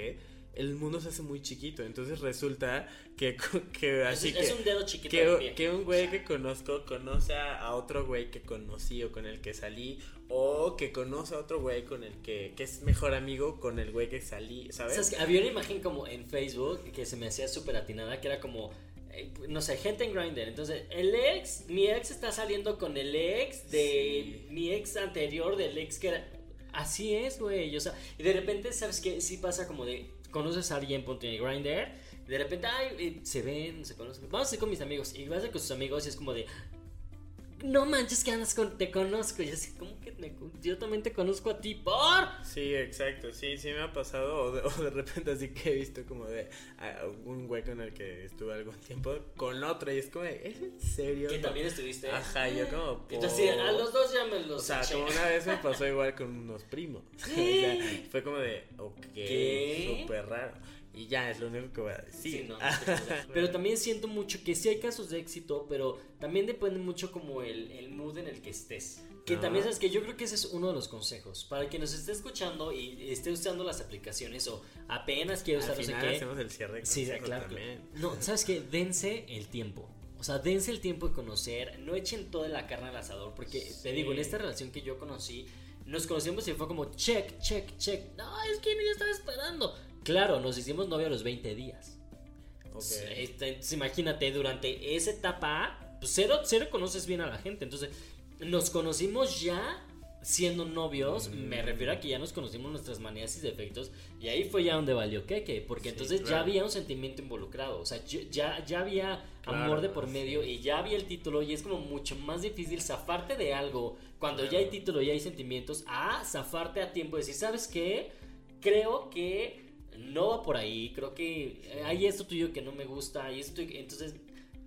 el mundo se hace muy chiquito. Entonces resulta que, que así es, que, un dedo chiquito. que, que un güey que conozco conoce a otro güey que conocí o con el que salí. O que conoce a otro güey con el que, que es mejor amigo con el güey que salí, ¿sabes? ¿Sabes? Había una imagen como en Facebook que se me hacía súper atinada, que era como eh, no sé, gente en Grindr. Entonces, el ex, mi ex está saliendo con el ex de mi ex anterior, del ex que era. Así es, güey. O sea, y de repente, ¿sabes qué? Sí pasa como de. Conoces a alguien, ponte en Grindr. De repente, ay, eh, se ven, se conocen. Vamos a ir con mis amigos. Y vas a ir con sus amigos y es como de no manches que andas con, te conozco. Y así, ¿cómo que yo también te conozco a ti? ¿Por? Sí, exacto, sí, sí me ha pasado. O de, *laughs* repente así que he visto como de un güey con el que estuve algún tiempo con otro. Y es como, ¿es en serio? Que también estuviste. Ajá, yo como. Entonces, a los dos ya me los. O sea, como una vez me pasó igual con unos primos. *laughs* fue como de, ok, súper raro. Y ya es lo único que voy a decir. *laughs* pero también siento mucho que sí hay casos de éxito, pero también depende mucho como el, el mood en el que estés. Que también sabes que yo creo que ese es uno de los consejos. Para quien nos esté escuchando y esté usando las aplicaciones o apenas quiere usar no sé qué. hacemos el cierre Sí, claro. No, ¿sabes qué? Dense el tiempo. O sea, dense el tiempo de conocer. No echen toda la carne al asador. Porque te digo, en esta relación que yo conocí, nos conocimos y fue como check, check, check. No, es que yo estaba esperando. Claro, nos hicimos novio a los 20 días. Este, imagínate, durante esa etapa, pues cero, cero conoces bien a la gente. Entonces, nos conocimos ya siendo novios. Mm. Me refiero a que ya nos conocimos nuestras manías y defectos. Y ahí fue ya donde valió queque. Porque entonces ya había un sentimiento involucrado. O sea, ya, ya había amor de por medio y ya había el título. Y es como mucho más difícil zafarte de algo cuando ya hay título y hay sentimientos. A zafarte a tiempo. Decir, ¿sabes qué? Creo que no va por ahí, creo que hay esto tuyo que no me gusta, y esto, entonces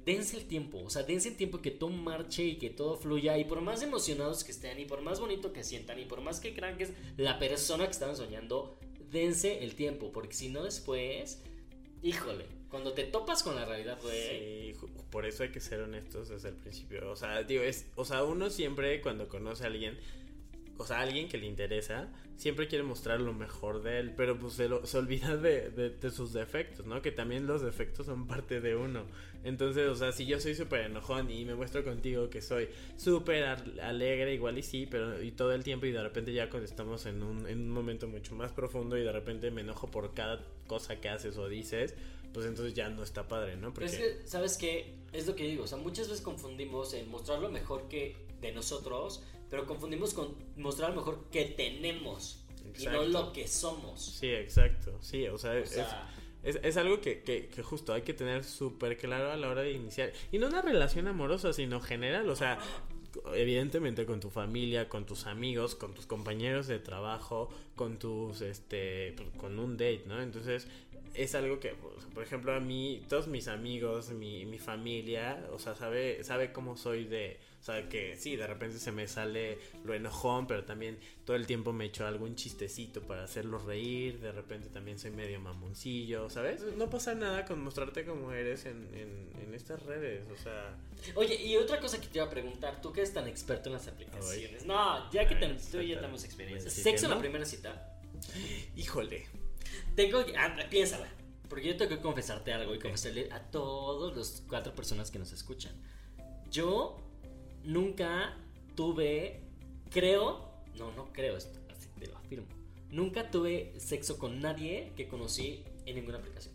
dense el tiempo, o sea, dense el tiempo que todo marche y que todo fluya, y por más emocionados que estén, y por más bonito que sientan, y por más que crean que es la persona que estaban soñando, dense el tiempo, porque si no después, híjole, cuando te topas con la realidad, güey. Sí, por eso hay que ser honestos desde el principio. O sea, digo, es, o sea, uno siempre cuando conoce a alguien o sea, alguien que le interesa, siempre quiere mostrar lo mejor de él, pero pues se, se olvida de, de, sus defectos, ¿no? Que también los defectos son parte de uno. Entonces, o sea, si yo soy súper enojón y me muestro contigo que soy súper alegre, igual y sí, pero y todo el tiempo y de repente ya cuando estamos en un, en un momento mucho más profundo y de repente me enojo por cada cosa que haces o dices, pues entonces ya no está padre, ¿no? Porque... Es que, ¿sabes qué? Es lo que digo, o sea, muchas veces confundimos en mostrar lo mejor que de nosotros pero confundimos con mostrar mejor que tenemos y no lo que somos. Sí, exacto. Sí, o sea, es, algo que, que, que, justo hay que tener súper claro a la hora de iniciar. Y no una relación amorosa, sino general. O sea, evidentemente con tu familia, con tus amigos, con tus compañeros de trabajo, con tus, este, con un date, ¿no? Entonces, es algo que, por ejemplo, a mí, todos mis amigos, mi, mi familia, o sea, sabe, sabe cómo soy de o sea, que sí, de repente se me sale lo enojón, pero también todo el tiempo me echo algún chistecito para hacerlos reír. De repente también soy medio mamoncillo, ¿sabes? No pasa nada con mostrarte como eres en, en, estas redes, o sea. Oye, y otra cosa que te iba a preguntar, tú que eres tan experto en las aplicaciones. No, ya que te, tú y yo tenemos experiencia. ¿Sexo en la primera cita? Híjole. Tengo que. Ah, piénsala. Porque yo tengo que confesarte algo y confesarle a todos los cuatro personas que nos escuchan. Yo nunca tuve, creo, no, no creo esto, así te lo afirmo. Nunca tuve sexo con nadie que conocí en ninguna aplicación.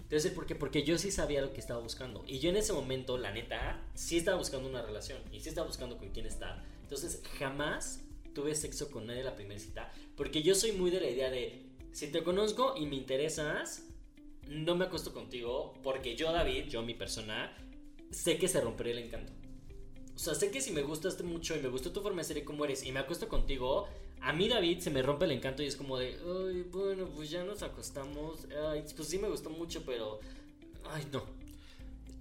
Entonces, ¿por qué? Porque yo sí sabía lo que estaba buscando. Y yo en ese momento, la neta, sí estaba buscando una relación. Y sí estaba buscando con quién estar. Entonces, jamás tuve sexo con nadie en la primera cita. Porque yo soy muy de la idea de, si te conozco y me interesas, no me acuesto contigo. Porque yo, David, yo, mi persona, sé que se rompería el encanto. O sea, sé que si me gustaste mucho y me gustó tu forma de ser y cómo eres y me acuesto contigo, a mí David se me rompe el encanto y es como de, ay, bueno, pues ya nos acostamos. Ay, pues sí me gustó mucho, pero, ay, no.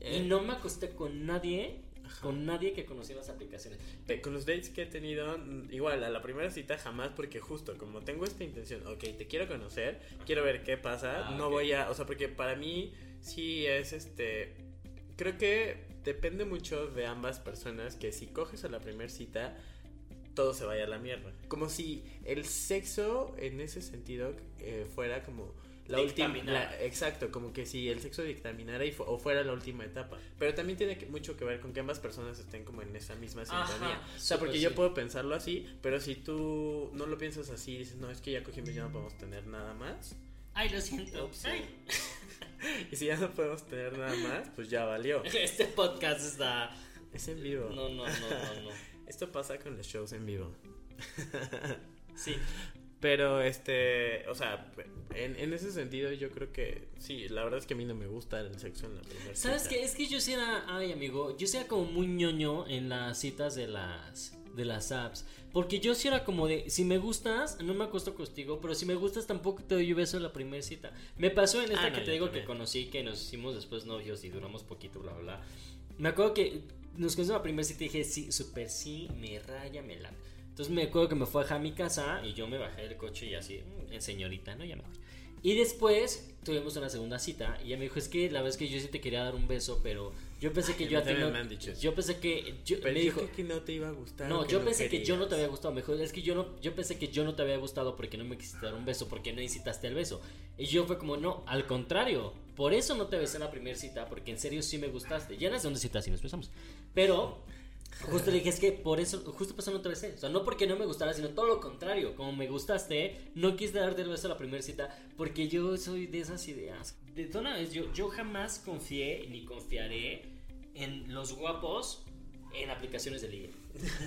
Y eh. no me acosté con nadie con nadie que conocía las aplicaciones. Con los dates que he tenido, igual, a la primera cita jamás, porque justo como tengo esta intención, ok, te quiero conocer, quiero ver qué pasa, ah, no voy a, o sea, porque para mí sí es este, creo que depende mucho de ambas personas que si coges a la primera cita, todo se vaya a la mierda. Como si el sexo en ese sentido eh, fuera como la última, exacto, como que si el sexo dictaminara y fu- o fuera la última etapa. Pero también tiene que- mucho que ver con que ambas personas estén como en esa misma Ajá, sintonía. o sea, porque súper yo sí. puedo pensarlo así, pero si tú no lo piensas así, dices, no, es que ya cogimos, ya no podemos tener nada más. Ay, lo siento. Ay. *laughs* Y si ya no podemos tener nada más, pues ya valió. *laughs* Este podcast está. Es en vivo. No, no, no, no, no. *laughs* Esto pasa con los shows en vivo. Sí. Pero este, o sea, en, en ese sentido yo creo que sí, la verdad es que a mí no me gusta el sexo en la primera ¿Sabes qué? Es que yo sí era, ay amigo, yo sí era como muy ñoño en las citas de las de las apps, porque yo sí era como de, si me gustas, no me acuesto contigo, pero si me gustas tampoco te doy un beso en la primera cita. Me pasó en esta Ah, no, que te digo también. que conocí, que nos hicimos después novios y duramos poquito, bla, bla. Me acuerdo que nos conocimos en la primera cita y dije, sí, súper sí, me raya, me late. Entonces me acuerdo que me fue a mi casa y yo me bajé del coche y así, "Mm, en señorita, ¿no? Ya me voy. Y después tuvimos una segunda cita y ella me dijo, es que la vez que yo sí te quería dar un beso, pero yo pensé que Ay, yo a ti no... me han dicho eso. Yo pensé que... Yo, Pero me yo dijo... creo que no te iba a gustar. No, yo pensé que yo no te querías. había gustado. Mejor es que yo no, yo pensé que yo no te había gustado porque no me quisiste dar un beso, porque no incitaste al beso. Y yo fue como, no, al contrario. Por eso no te besé en la primera cita, porque en serio sí me gustaste. Ya en la segunda cita sí nos besamos. Pero justo le dije, es que por eso, justo eso no te besé. O sea, no porque no me gustara, sino todo lo contrario. Como me gustaste, no quise darte el beso a la primera cita, porque yo soy de esas ideas. De toda una vez, yo, yo jamás confié ni confiaré en los guapos en aplicaciones de ligue.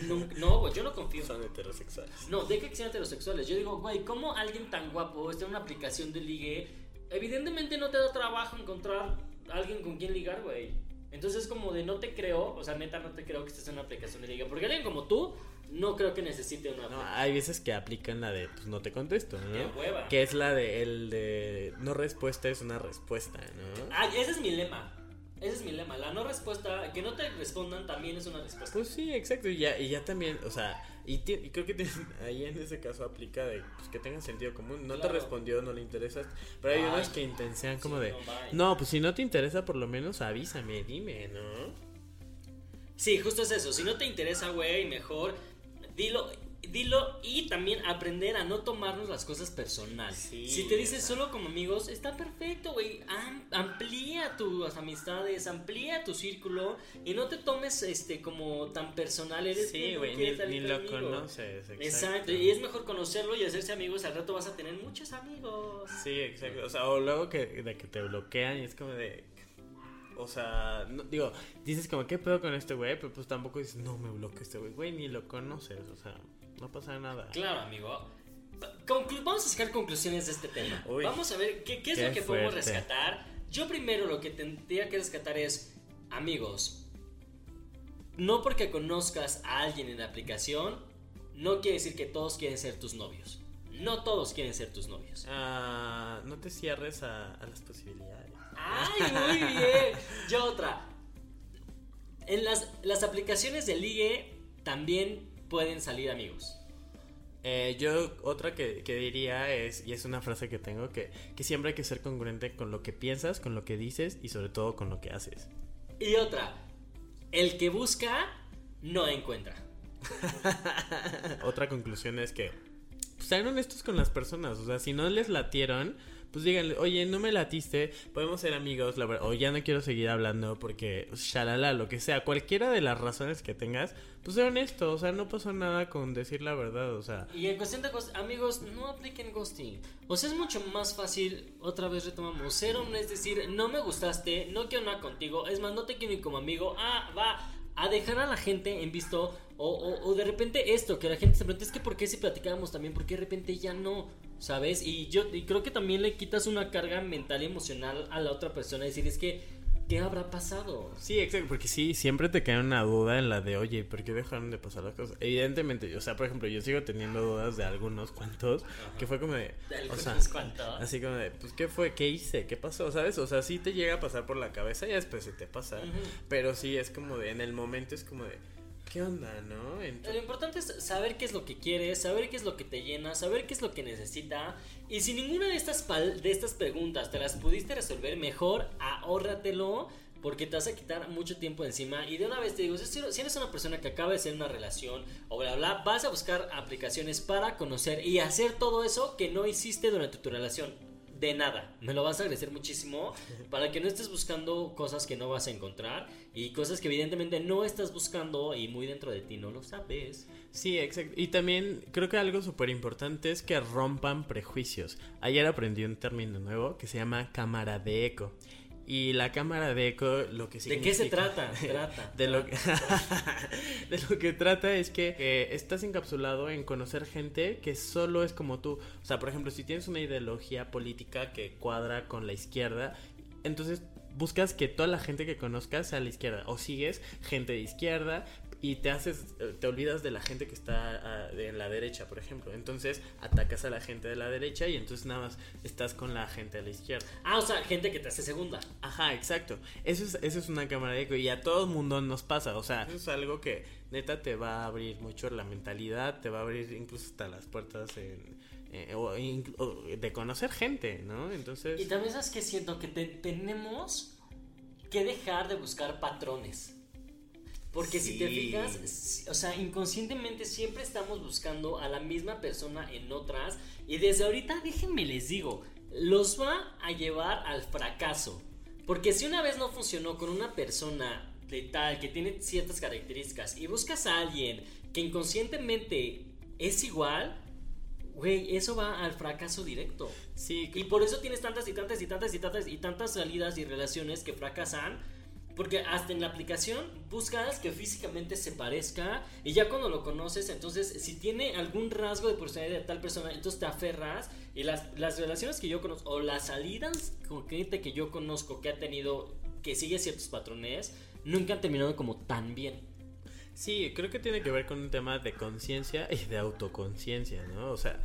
No, no, güey, yo no confío. Son heterosexuales. No, deja que sean heterosexuales. Yo digo, güey, ¿cómo alguien tan guapo está en una aplicación de ligue? Evidentemente no te da trabajo encontrar alguien con quien ligar, güey. Entonces es como de no te creo, o sea, neta no te creo que estés en una aplicación de ligue. Porque alguien como tú, no creo que necesite una No, hay veces que aplican la de pues no te contesto, Qué ¿no? hueva. Que es la de el de no respuesta es una respuesta, ¿no? Ah, ese es mi lema. Ese es mi lema. La no respuesta, que no te respondan también es una respuesta. Pues sí, exacto, y ya, y ya también, o sea, y, creo que tiene- *laughs* ahí en ese caso aplica de pues, que tenga sentido común. No Claro. te respondió, no le interesas, pero hay Ay, unos que intensean como sí, de, no, no, pues si no te interesa, por lo menos avísame, dime, ¿no? Sí, justo es eso. Si no te interesa, güey, mejor dilo, dilo y también aprender a no tomarnos las cosas personal. Sí, si te dices solo como amigos, está perfecto, güey. Am- amplía tus amistades, amplía tu círculo y no te tomes este como tan personal. Eres Sí, güey, ni, ni lo conoces, exacto. Exacto, y es mejor conocerlo y hacerse amigos. Al rato vas a tener muchos amigos. Sí, exacto. O sea, o luego que, de que te bloquean y es como de. O sea, no, digo, dices como, ¿qué pedo con este güey? Pero pues tampoco dices, no me bloqueo este güey. Güey, ni lo conoces. O sea, no pasa nada. Claro, amigo. Conclu- vamos a sacar conclusiones de este tema. Uy. vamos a ver qué, qué es Qué lo que podemos rescatar. Yo primero lo que tendría que rescatar es, amigos, no porque conozcas a alguien en la aplicación, no quiere decir que todos quieren ser tus novios. No todos quieren ser tus novios. Ah, no te cierres a, a las posibilidades. ¡Ay, muy bien! Yo otra. En las, las aplicaciones de ligue también pueden salir amigos. Eh, yo otra que, que diría es, y es una frase que tengo, que, que siempre hay que ser congruente con lo que piensas, con lo que dices y sobre todo con lo que haces. Y otra, el que busca no encuentra. *laughs* Otra conclusión es que pues, sean honestos con las personas. O sea, si no les latieron, pues díganle, oye, no me latiste, podemos ser amigos, la verdad, o ya no quiero seguir hablando porque, shalala, lo que sea, cualquiera de las razones que tengas, pues sé honesto. O sea, no pasó nada con decir la verdad. O sea, Y en cuestión de amigos, no apliquen ghosting. O sea, es mucho más fácil, otra vez retomamos, ser es decir, no me gustaste, no quiero nada contigo, es más, no te quiero ni como amigo, ah, va a dejar a la gente en visto, o, o, o de repente esto, que la gente se pregunta, es que ¿por qué si platicábamos también? ¿Por qué de repente ya no? ¿Sabes? Y yo creo que también le quitas una carga mental y emocional a la otra persona, decir, es que, ¿qué habrá pasado? Sí, exacto, porque sí, siempre te queda una duda en la de, oye, ¿por qué dejaron de pasar las cosas? Evidentemente, o sea, por ejemplo, yo sigo teniendo dudas de algunos cuantos, que fue como de, De o sea, algunos cuantos. así como de, pues, ¿qué fue? ¿Qué hice? ¿Qué pasó? ¿Sabes? O sea, sí te llega a pasar por la cabeza y después se te pasa, pero sí es como de, en el momento es como de, ¿qué onda, no? Lo importante es saber qué es lo que quieres, saber qué es lo que te llena, saber qué es lo que necesita. Y si ninguna de estas, pal- de estas preguntas te las pudiste resolver, mejor ahórratelo. Porque te vas a quitar mucho tiempo encima. Y de una vez te digo, si eres una persona que acaba de ser una relación o bla bla, vas a buscar aplicaciones para conocer y hacer todo eso que no hiciste durante tu relación. De nada. Me lo vas a agradecer muchísimo para que no estés buscando cosas que no vas a encontrar y cosas que evidentemente no estás buscando y muy dentro de ti no lo sabes. Sí, exacto. Y también creo que algo súper importante es que rompan prejuicios. Ayer aprendí un término nuevo que se llama cámara de eco. Y la cámara de eco lo que significa... ¿De qué se trata? *laughs* trata de, lo que, *laughs* de lo que trata es que eh, estás encapsulado en conocer gente que solo es como tú. O sea, por ejemplo, si tienes una ideología política que cuadra con la izquierda, entonces buscas que toda la gente que conozcas sea a la izquierda. O sigues gente de izquierda, y te haces, eh, te olvidas de la gente que está ah, en la derecha, por ejemplo. Entonces atacas a la gente de la derecha y entonces nada más estás con la gente de la izquierda. Ah, o sea, gente que te hace segunda. Ajá, exacto. Eso es, eso es una cámara de eco y a todo el mundo nos pasa. O sea, eso es algo que neta te va a abrir mucho la mentalidad, te va a abrir incluso hasta las puertas en, eh, de conocer gente, ¿no? Entonces... Y también sabes que siento que tenemos que dejar de buscar patrones. Porque si te fijas, o sea, inconscientemente siempre estamos buscando a la misma persona en otras. Y desde ahorita, déjenme les digo, los va a llevar al fracaso. Porque si una vez no funcionó con una persona de tal, que tiene ciertas características, y buscas a alguien que inconscientemente es igual, güey, eso va al fracaso directo. Sí. Y por eso tienes tantas y tantas y tantas y tantas y tantas salidas y relaciones que fracasan porque hasta en la aplicación buscas que físicamente se parezca y ya cuando lo conoces, entonces si tiene algún rasgo de personalidad de tal persona, entonces te aferras y las, las relaciones que yo conozco o las salidas con gente que yo conozco que ha tenido, que sigue ciertos patrones, nunca han terminado como tan bien. Sí, creo que tiene que ver con un tema de conciencia y de autoconciencia, ¿no? O sea,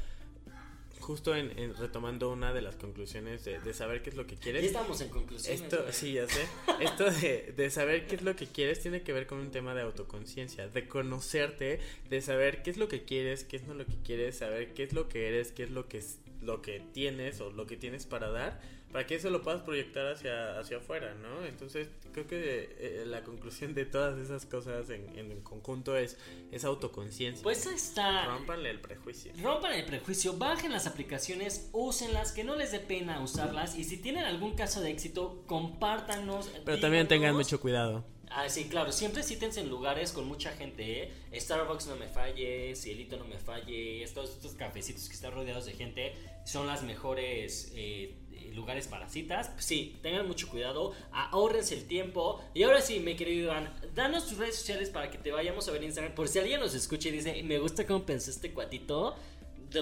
justo en, retomando una de las conclusiones de, saber qué es lo que quieres. Ya estamos en conclusiones. Esto, sí, ya sé. Esto de, de, saber qué es lo que quieres tiene que ver con un tema de autoconciencia, de conocerte, de saber qué es lo que quieres, qué es no lo que quieres, saber qué es lo que eres, qué es lo que es lo que tienes o lo que tienes para dar para que eso lo puedas proyectar hacia, hacia afuera, ¿no? Entonces, creo que eh, la conclusión de todas esas cosas en, en conjunto es, es autoconciencia. Pues está. Rompanle el prejuicio. Rompan el prejuicio, bajen las aplicaciones, úsenlas, que no les dé pena usarlas. Y si tienen algún caso de éxito, compártanos. Pero también tengan mucho cuidado. Ah, sí, claro, siempre cítense en lugares con mucha gente, ¿eh? Starbucks no me falle, Cielito no me falle, estos, estos cafecitos que están rodeados de gente son las mejores eh, lugares para citas. Sí, tengan mucho cuidado, ahorrense el tiempo. Y ahora sí, mi querido Iván, danos tus redes sociales para que te vayamos a ver en Instagram. Por si alguien nos escucha y dice, me gusta cómo pensó este cuatito.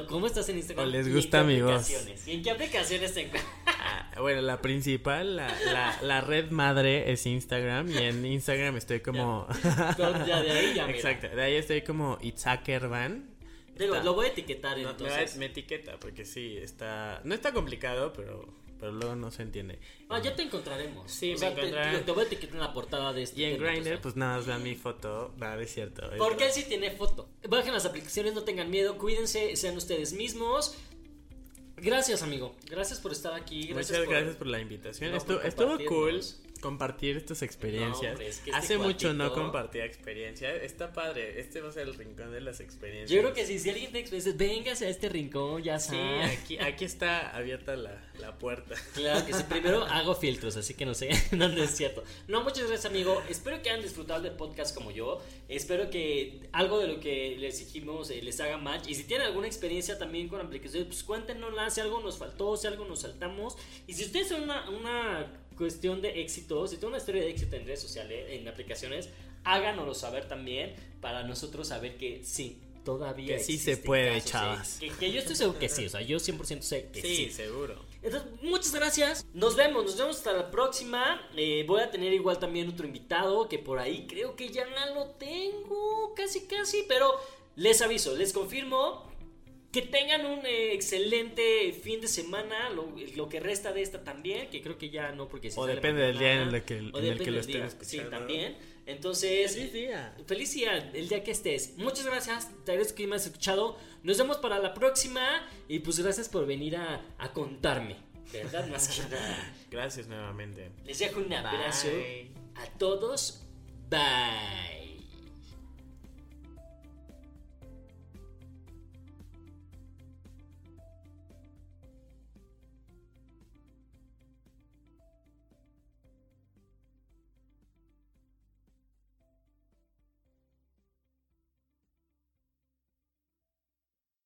¿Cómo estás en Instagram? O les gusta mi voz. ¿Y en qué aplicaciones te *laughs* ah, Bueno, la principal, la, red madre es Instagram. Y en Instagram estoy como. Ya, de ahí ya. *laughs* Exacto, de ahí estoy como Itzakervan. Digo, lo voy a etiquetar entonces. Me, me, etiqueta, porque sí, está. No está complicado, pero pero luego no se entiende. Ah, ya te encontraremos. Sí, te, te, voy a etiquetar en la portada de este. Y en Grindr, pues nada, vean mi foto. Nada, es cierto. Porque él sí tiene foto. Bajen las aplicaciones, no tengan miedo, cuídense, sean ustedes mismos. Gracias, amigo. Gracias por estar aquí. Muchas gracias por la invitación. estuvo cool compartir estas experiencias. Este Hace mucho no compartía experiencias. Está padre. Este va a ser el rincón de las experiencias. Yo creo que sí. Si alguien te experiencias, véngase a este rincón, ya sabes. Sí, aquí, aquí está abierta la, la puerta. Claro que sí. Primero *laughs* hago filtros, así que no sé. *laughs* no, es cierto. No, muchas gracias, amigo. Espero que hayan disfrutado del podcast como yo. Espero que algo de lo que les dijimos eh, les haga match. Y si tienen alguna experiencia también con aplicaciones, pues cuéntenos si algo nos faltó, si algo nos saltamos. Y si ustedes son una, una cuestión de éxito, si tengo una historia de éxito en redes sociales, en aplicaciones, háganoslo saber también para nosotros saber que sí, todavía que sí se puede, chavas. Que, yo estoy seguro que sí, o sea, yo 100% sé que sí. Sí, seguro. Entonces, muchas gracias. Nos vemos, nos vemos hasta la próxima. Eh, voy a tener igual también otro invitado que por ahí creo que ya no lo tengo, casi casi, pero les aviso, les confirmo que tengan un eh, excelente fin de semana, lo, que resta de esta también, que creo que ya no, porque O depende del día en el que, en el que lo estén escuchando. Sí, también. Entonces, feliz día. Feliz día, el día que estés. Muchas gracias, te agradezco que me has escuchado. Nos vemos para la próxima y pues gracias por venir a, a contarme. ¿Verdad? Más que nada. *laughs* Gracias nuevamente. Les dejo un abrazo a todos. Bye.